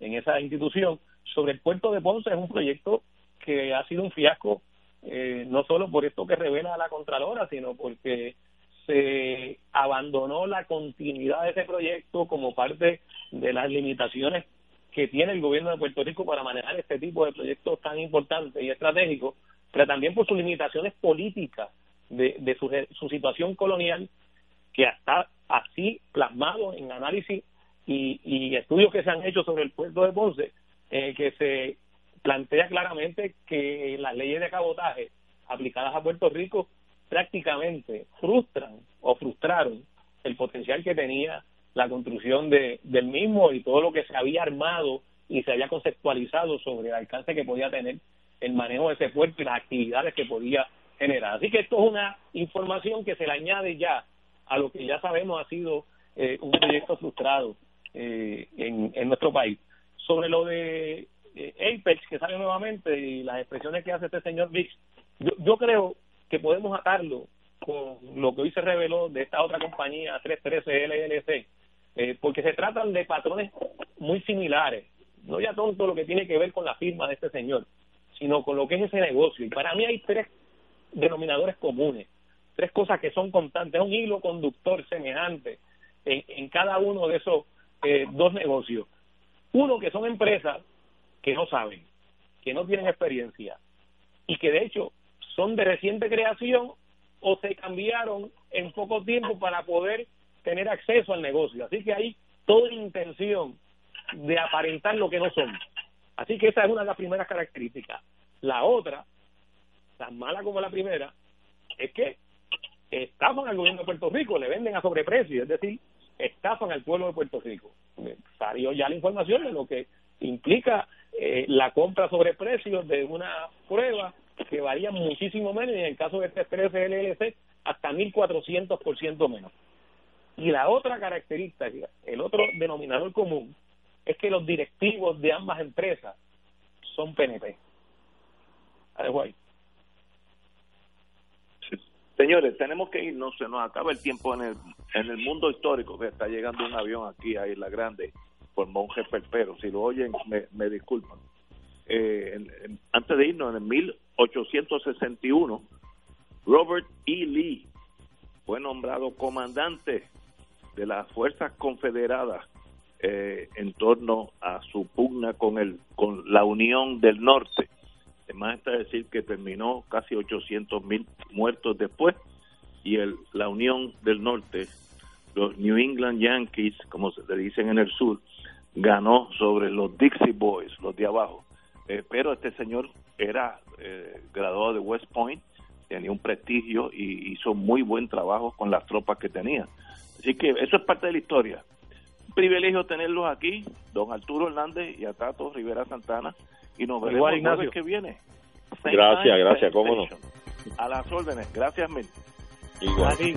en, esa institución. Sobre el puerto de Ponce es un proyecto que ha sido un fiasco, eh, no solo por esto que revela la Contralora, sino porque se abandonó la continuidad de ese proyecto como parte de las limitaciones que tiene el gobierno de Puerto Rico para manejar este tipo de proyectos tan importantes y estratégicos, pero también por sus limitaciones políticas de, de su, su situación colonial que está así plasmado en análisis y, y estudios que se han hecho sobre el puerto de Ponce, eh, que se plantea claramente que las leyes de cabotaje aplicadas a Puerto Rico prácticamente frustran o frustraron el potencial que tenía la construcción de, del mismo y todo lo que se había armado y se había conceptualizado sobre el alcance que podía tener el manejo de ese puerto y las actividades que podía generar. Así que esto es una información que se le añade ya a lo que ya sabemos ha sido eh, un proyecto frustrado eh, en, en nuestro país. Sobre lo de eh, Apex, que sale nuevamente, y las expresiones que hace este señor Vix, yo, yo creo que podemos atarlo con lo que hoy se reveló de esta otra compañía, 313 LLC, eh, porque se tratan de patrones muy similares, no ya tanto lo que tiene que ver con la firma de este señor, sino con lo que es ese negocio. Y para mí hay tres denominadores comunes, tres cosas que son constantes, un hilo conductor semejante en, en cada uno de esos eh, dos negocios. Uno, que son empresas que no saben, que no tienen experiencia y que de hecho son de reciente creación o se cambiaron en poco tiempo para poder tener acceso al negocio. Así que hay toda intención de aparentar lo que no son. Así que esa es una de las primeras características. La otra tan mala como la primera, es que estafan al gobierno de Puerto Rico, le venden a sobreprecio, es decir, estafan al pueblo de Puerto Rico. Salió ya la información de lo que implica eh, la compra sobre precios de una prueba que varía muchísimo menos y en el caso de este 13 LLC hasta 1.400% menos. Y la otra característica, el otro denominador común, es que los directivos de ambas empresas son PNP. Ahí. Señores, tenemos que irnos, se nos acaba el tiempo en el, en el mundo histórico, que está llegando un avión aquí a Isla Grande por Monje Perpero. Si lo oyen, me, me disculpan. Eh, antes de irnos, en el 1861, Robert E. Lee fue nombrado comandante de las fuerzas confederadas eh, en torno a su pugna con el con la Unión del Norte Además está decir que terminó casi 800 mil muertos después y el, la Unión del Norte, los New England Yankees, como se le dicen en el sur, ganó sobre los Dixie Boys, los de abajo. Eh, pero este señor era eh, graduado de West Point, tenía un prestigio y hizo muy buen trabajo con las tropas que tenía. Así que eso es parte de la historia. privilegio tenerlos aquí, don Arturo Hernández y a Tato Rivera Santana, y nos veremos el jueves que viene. gracias, gracias, cómo no. A las órdenes, gracias mil. Igual.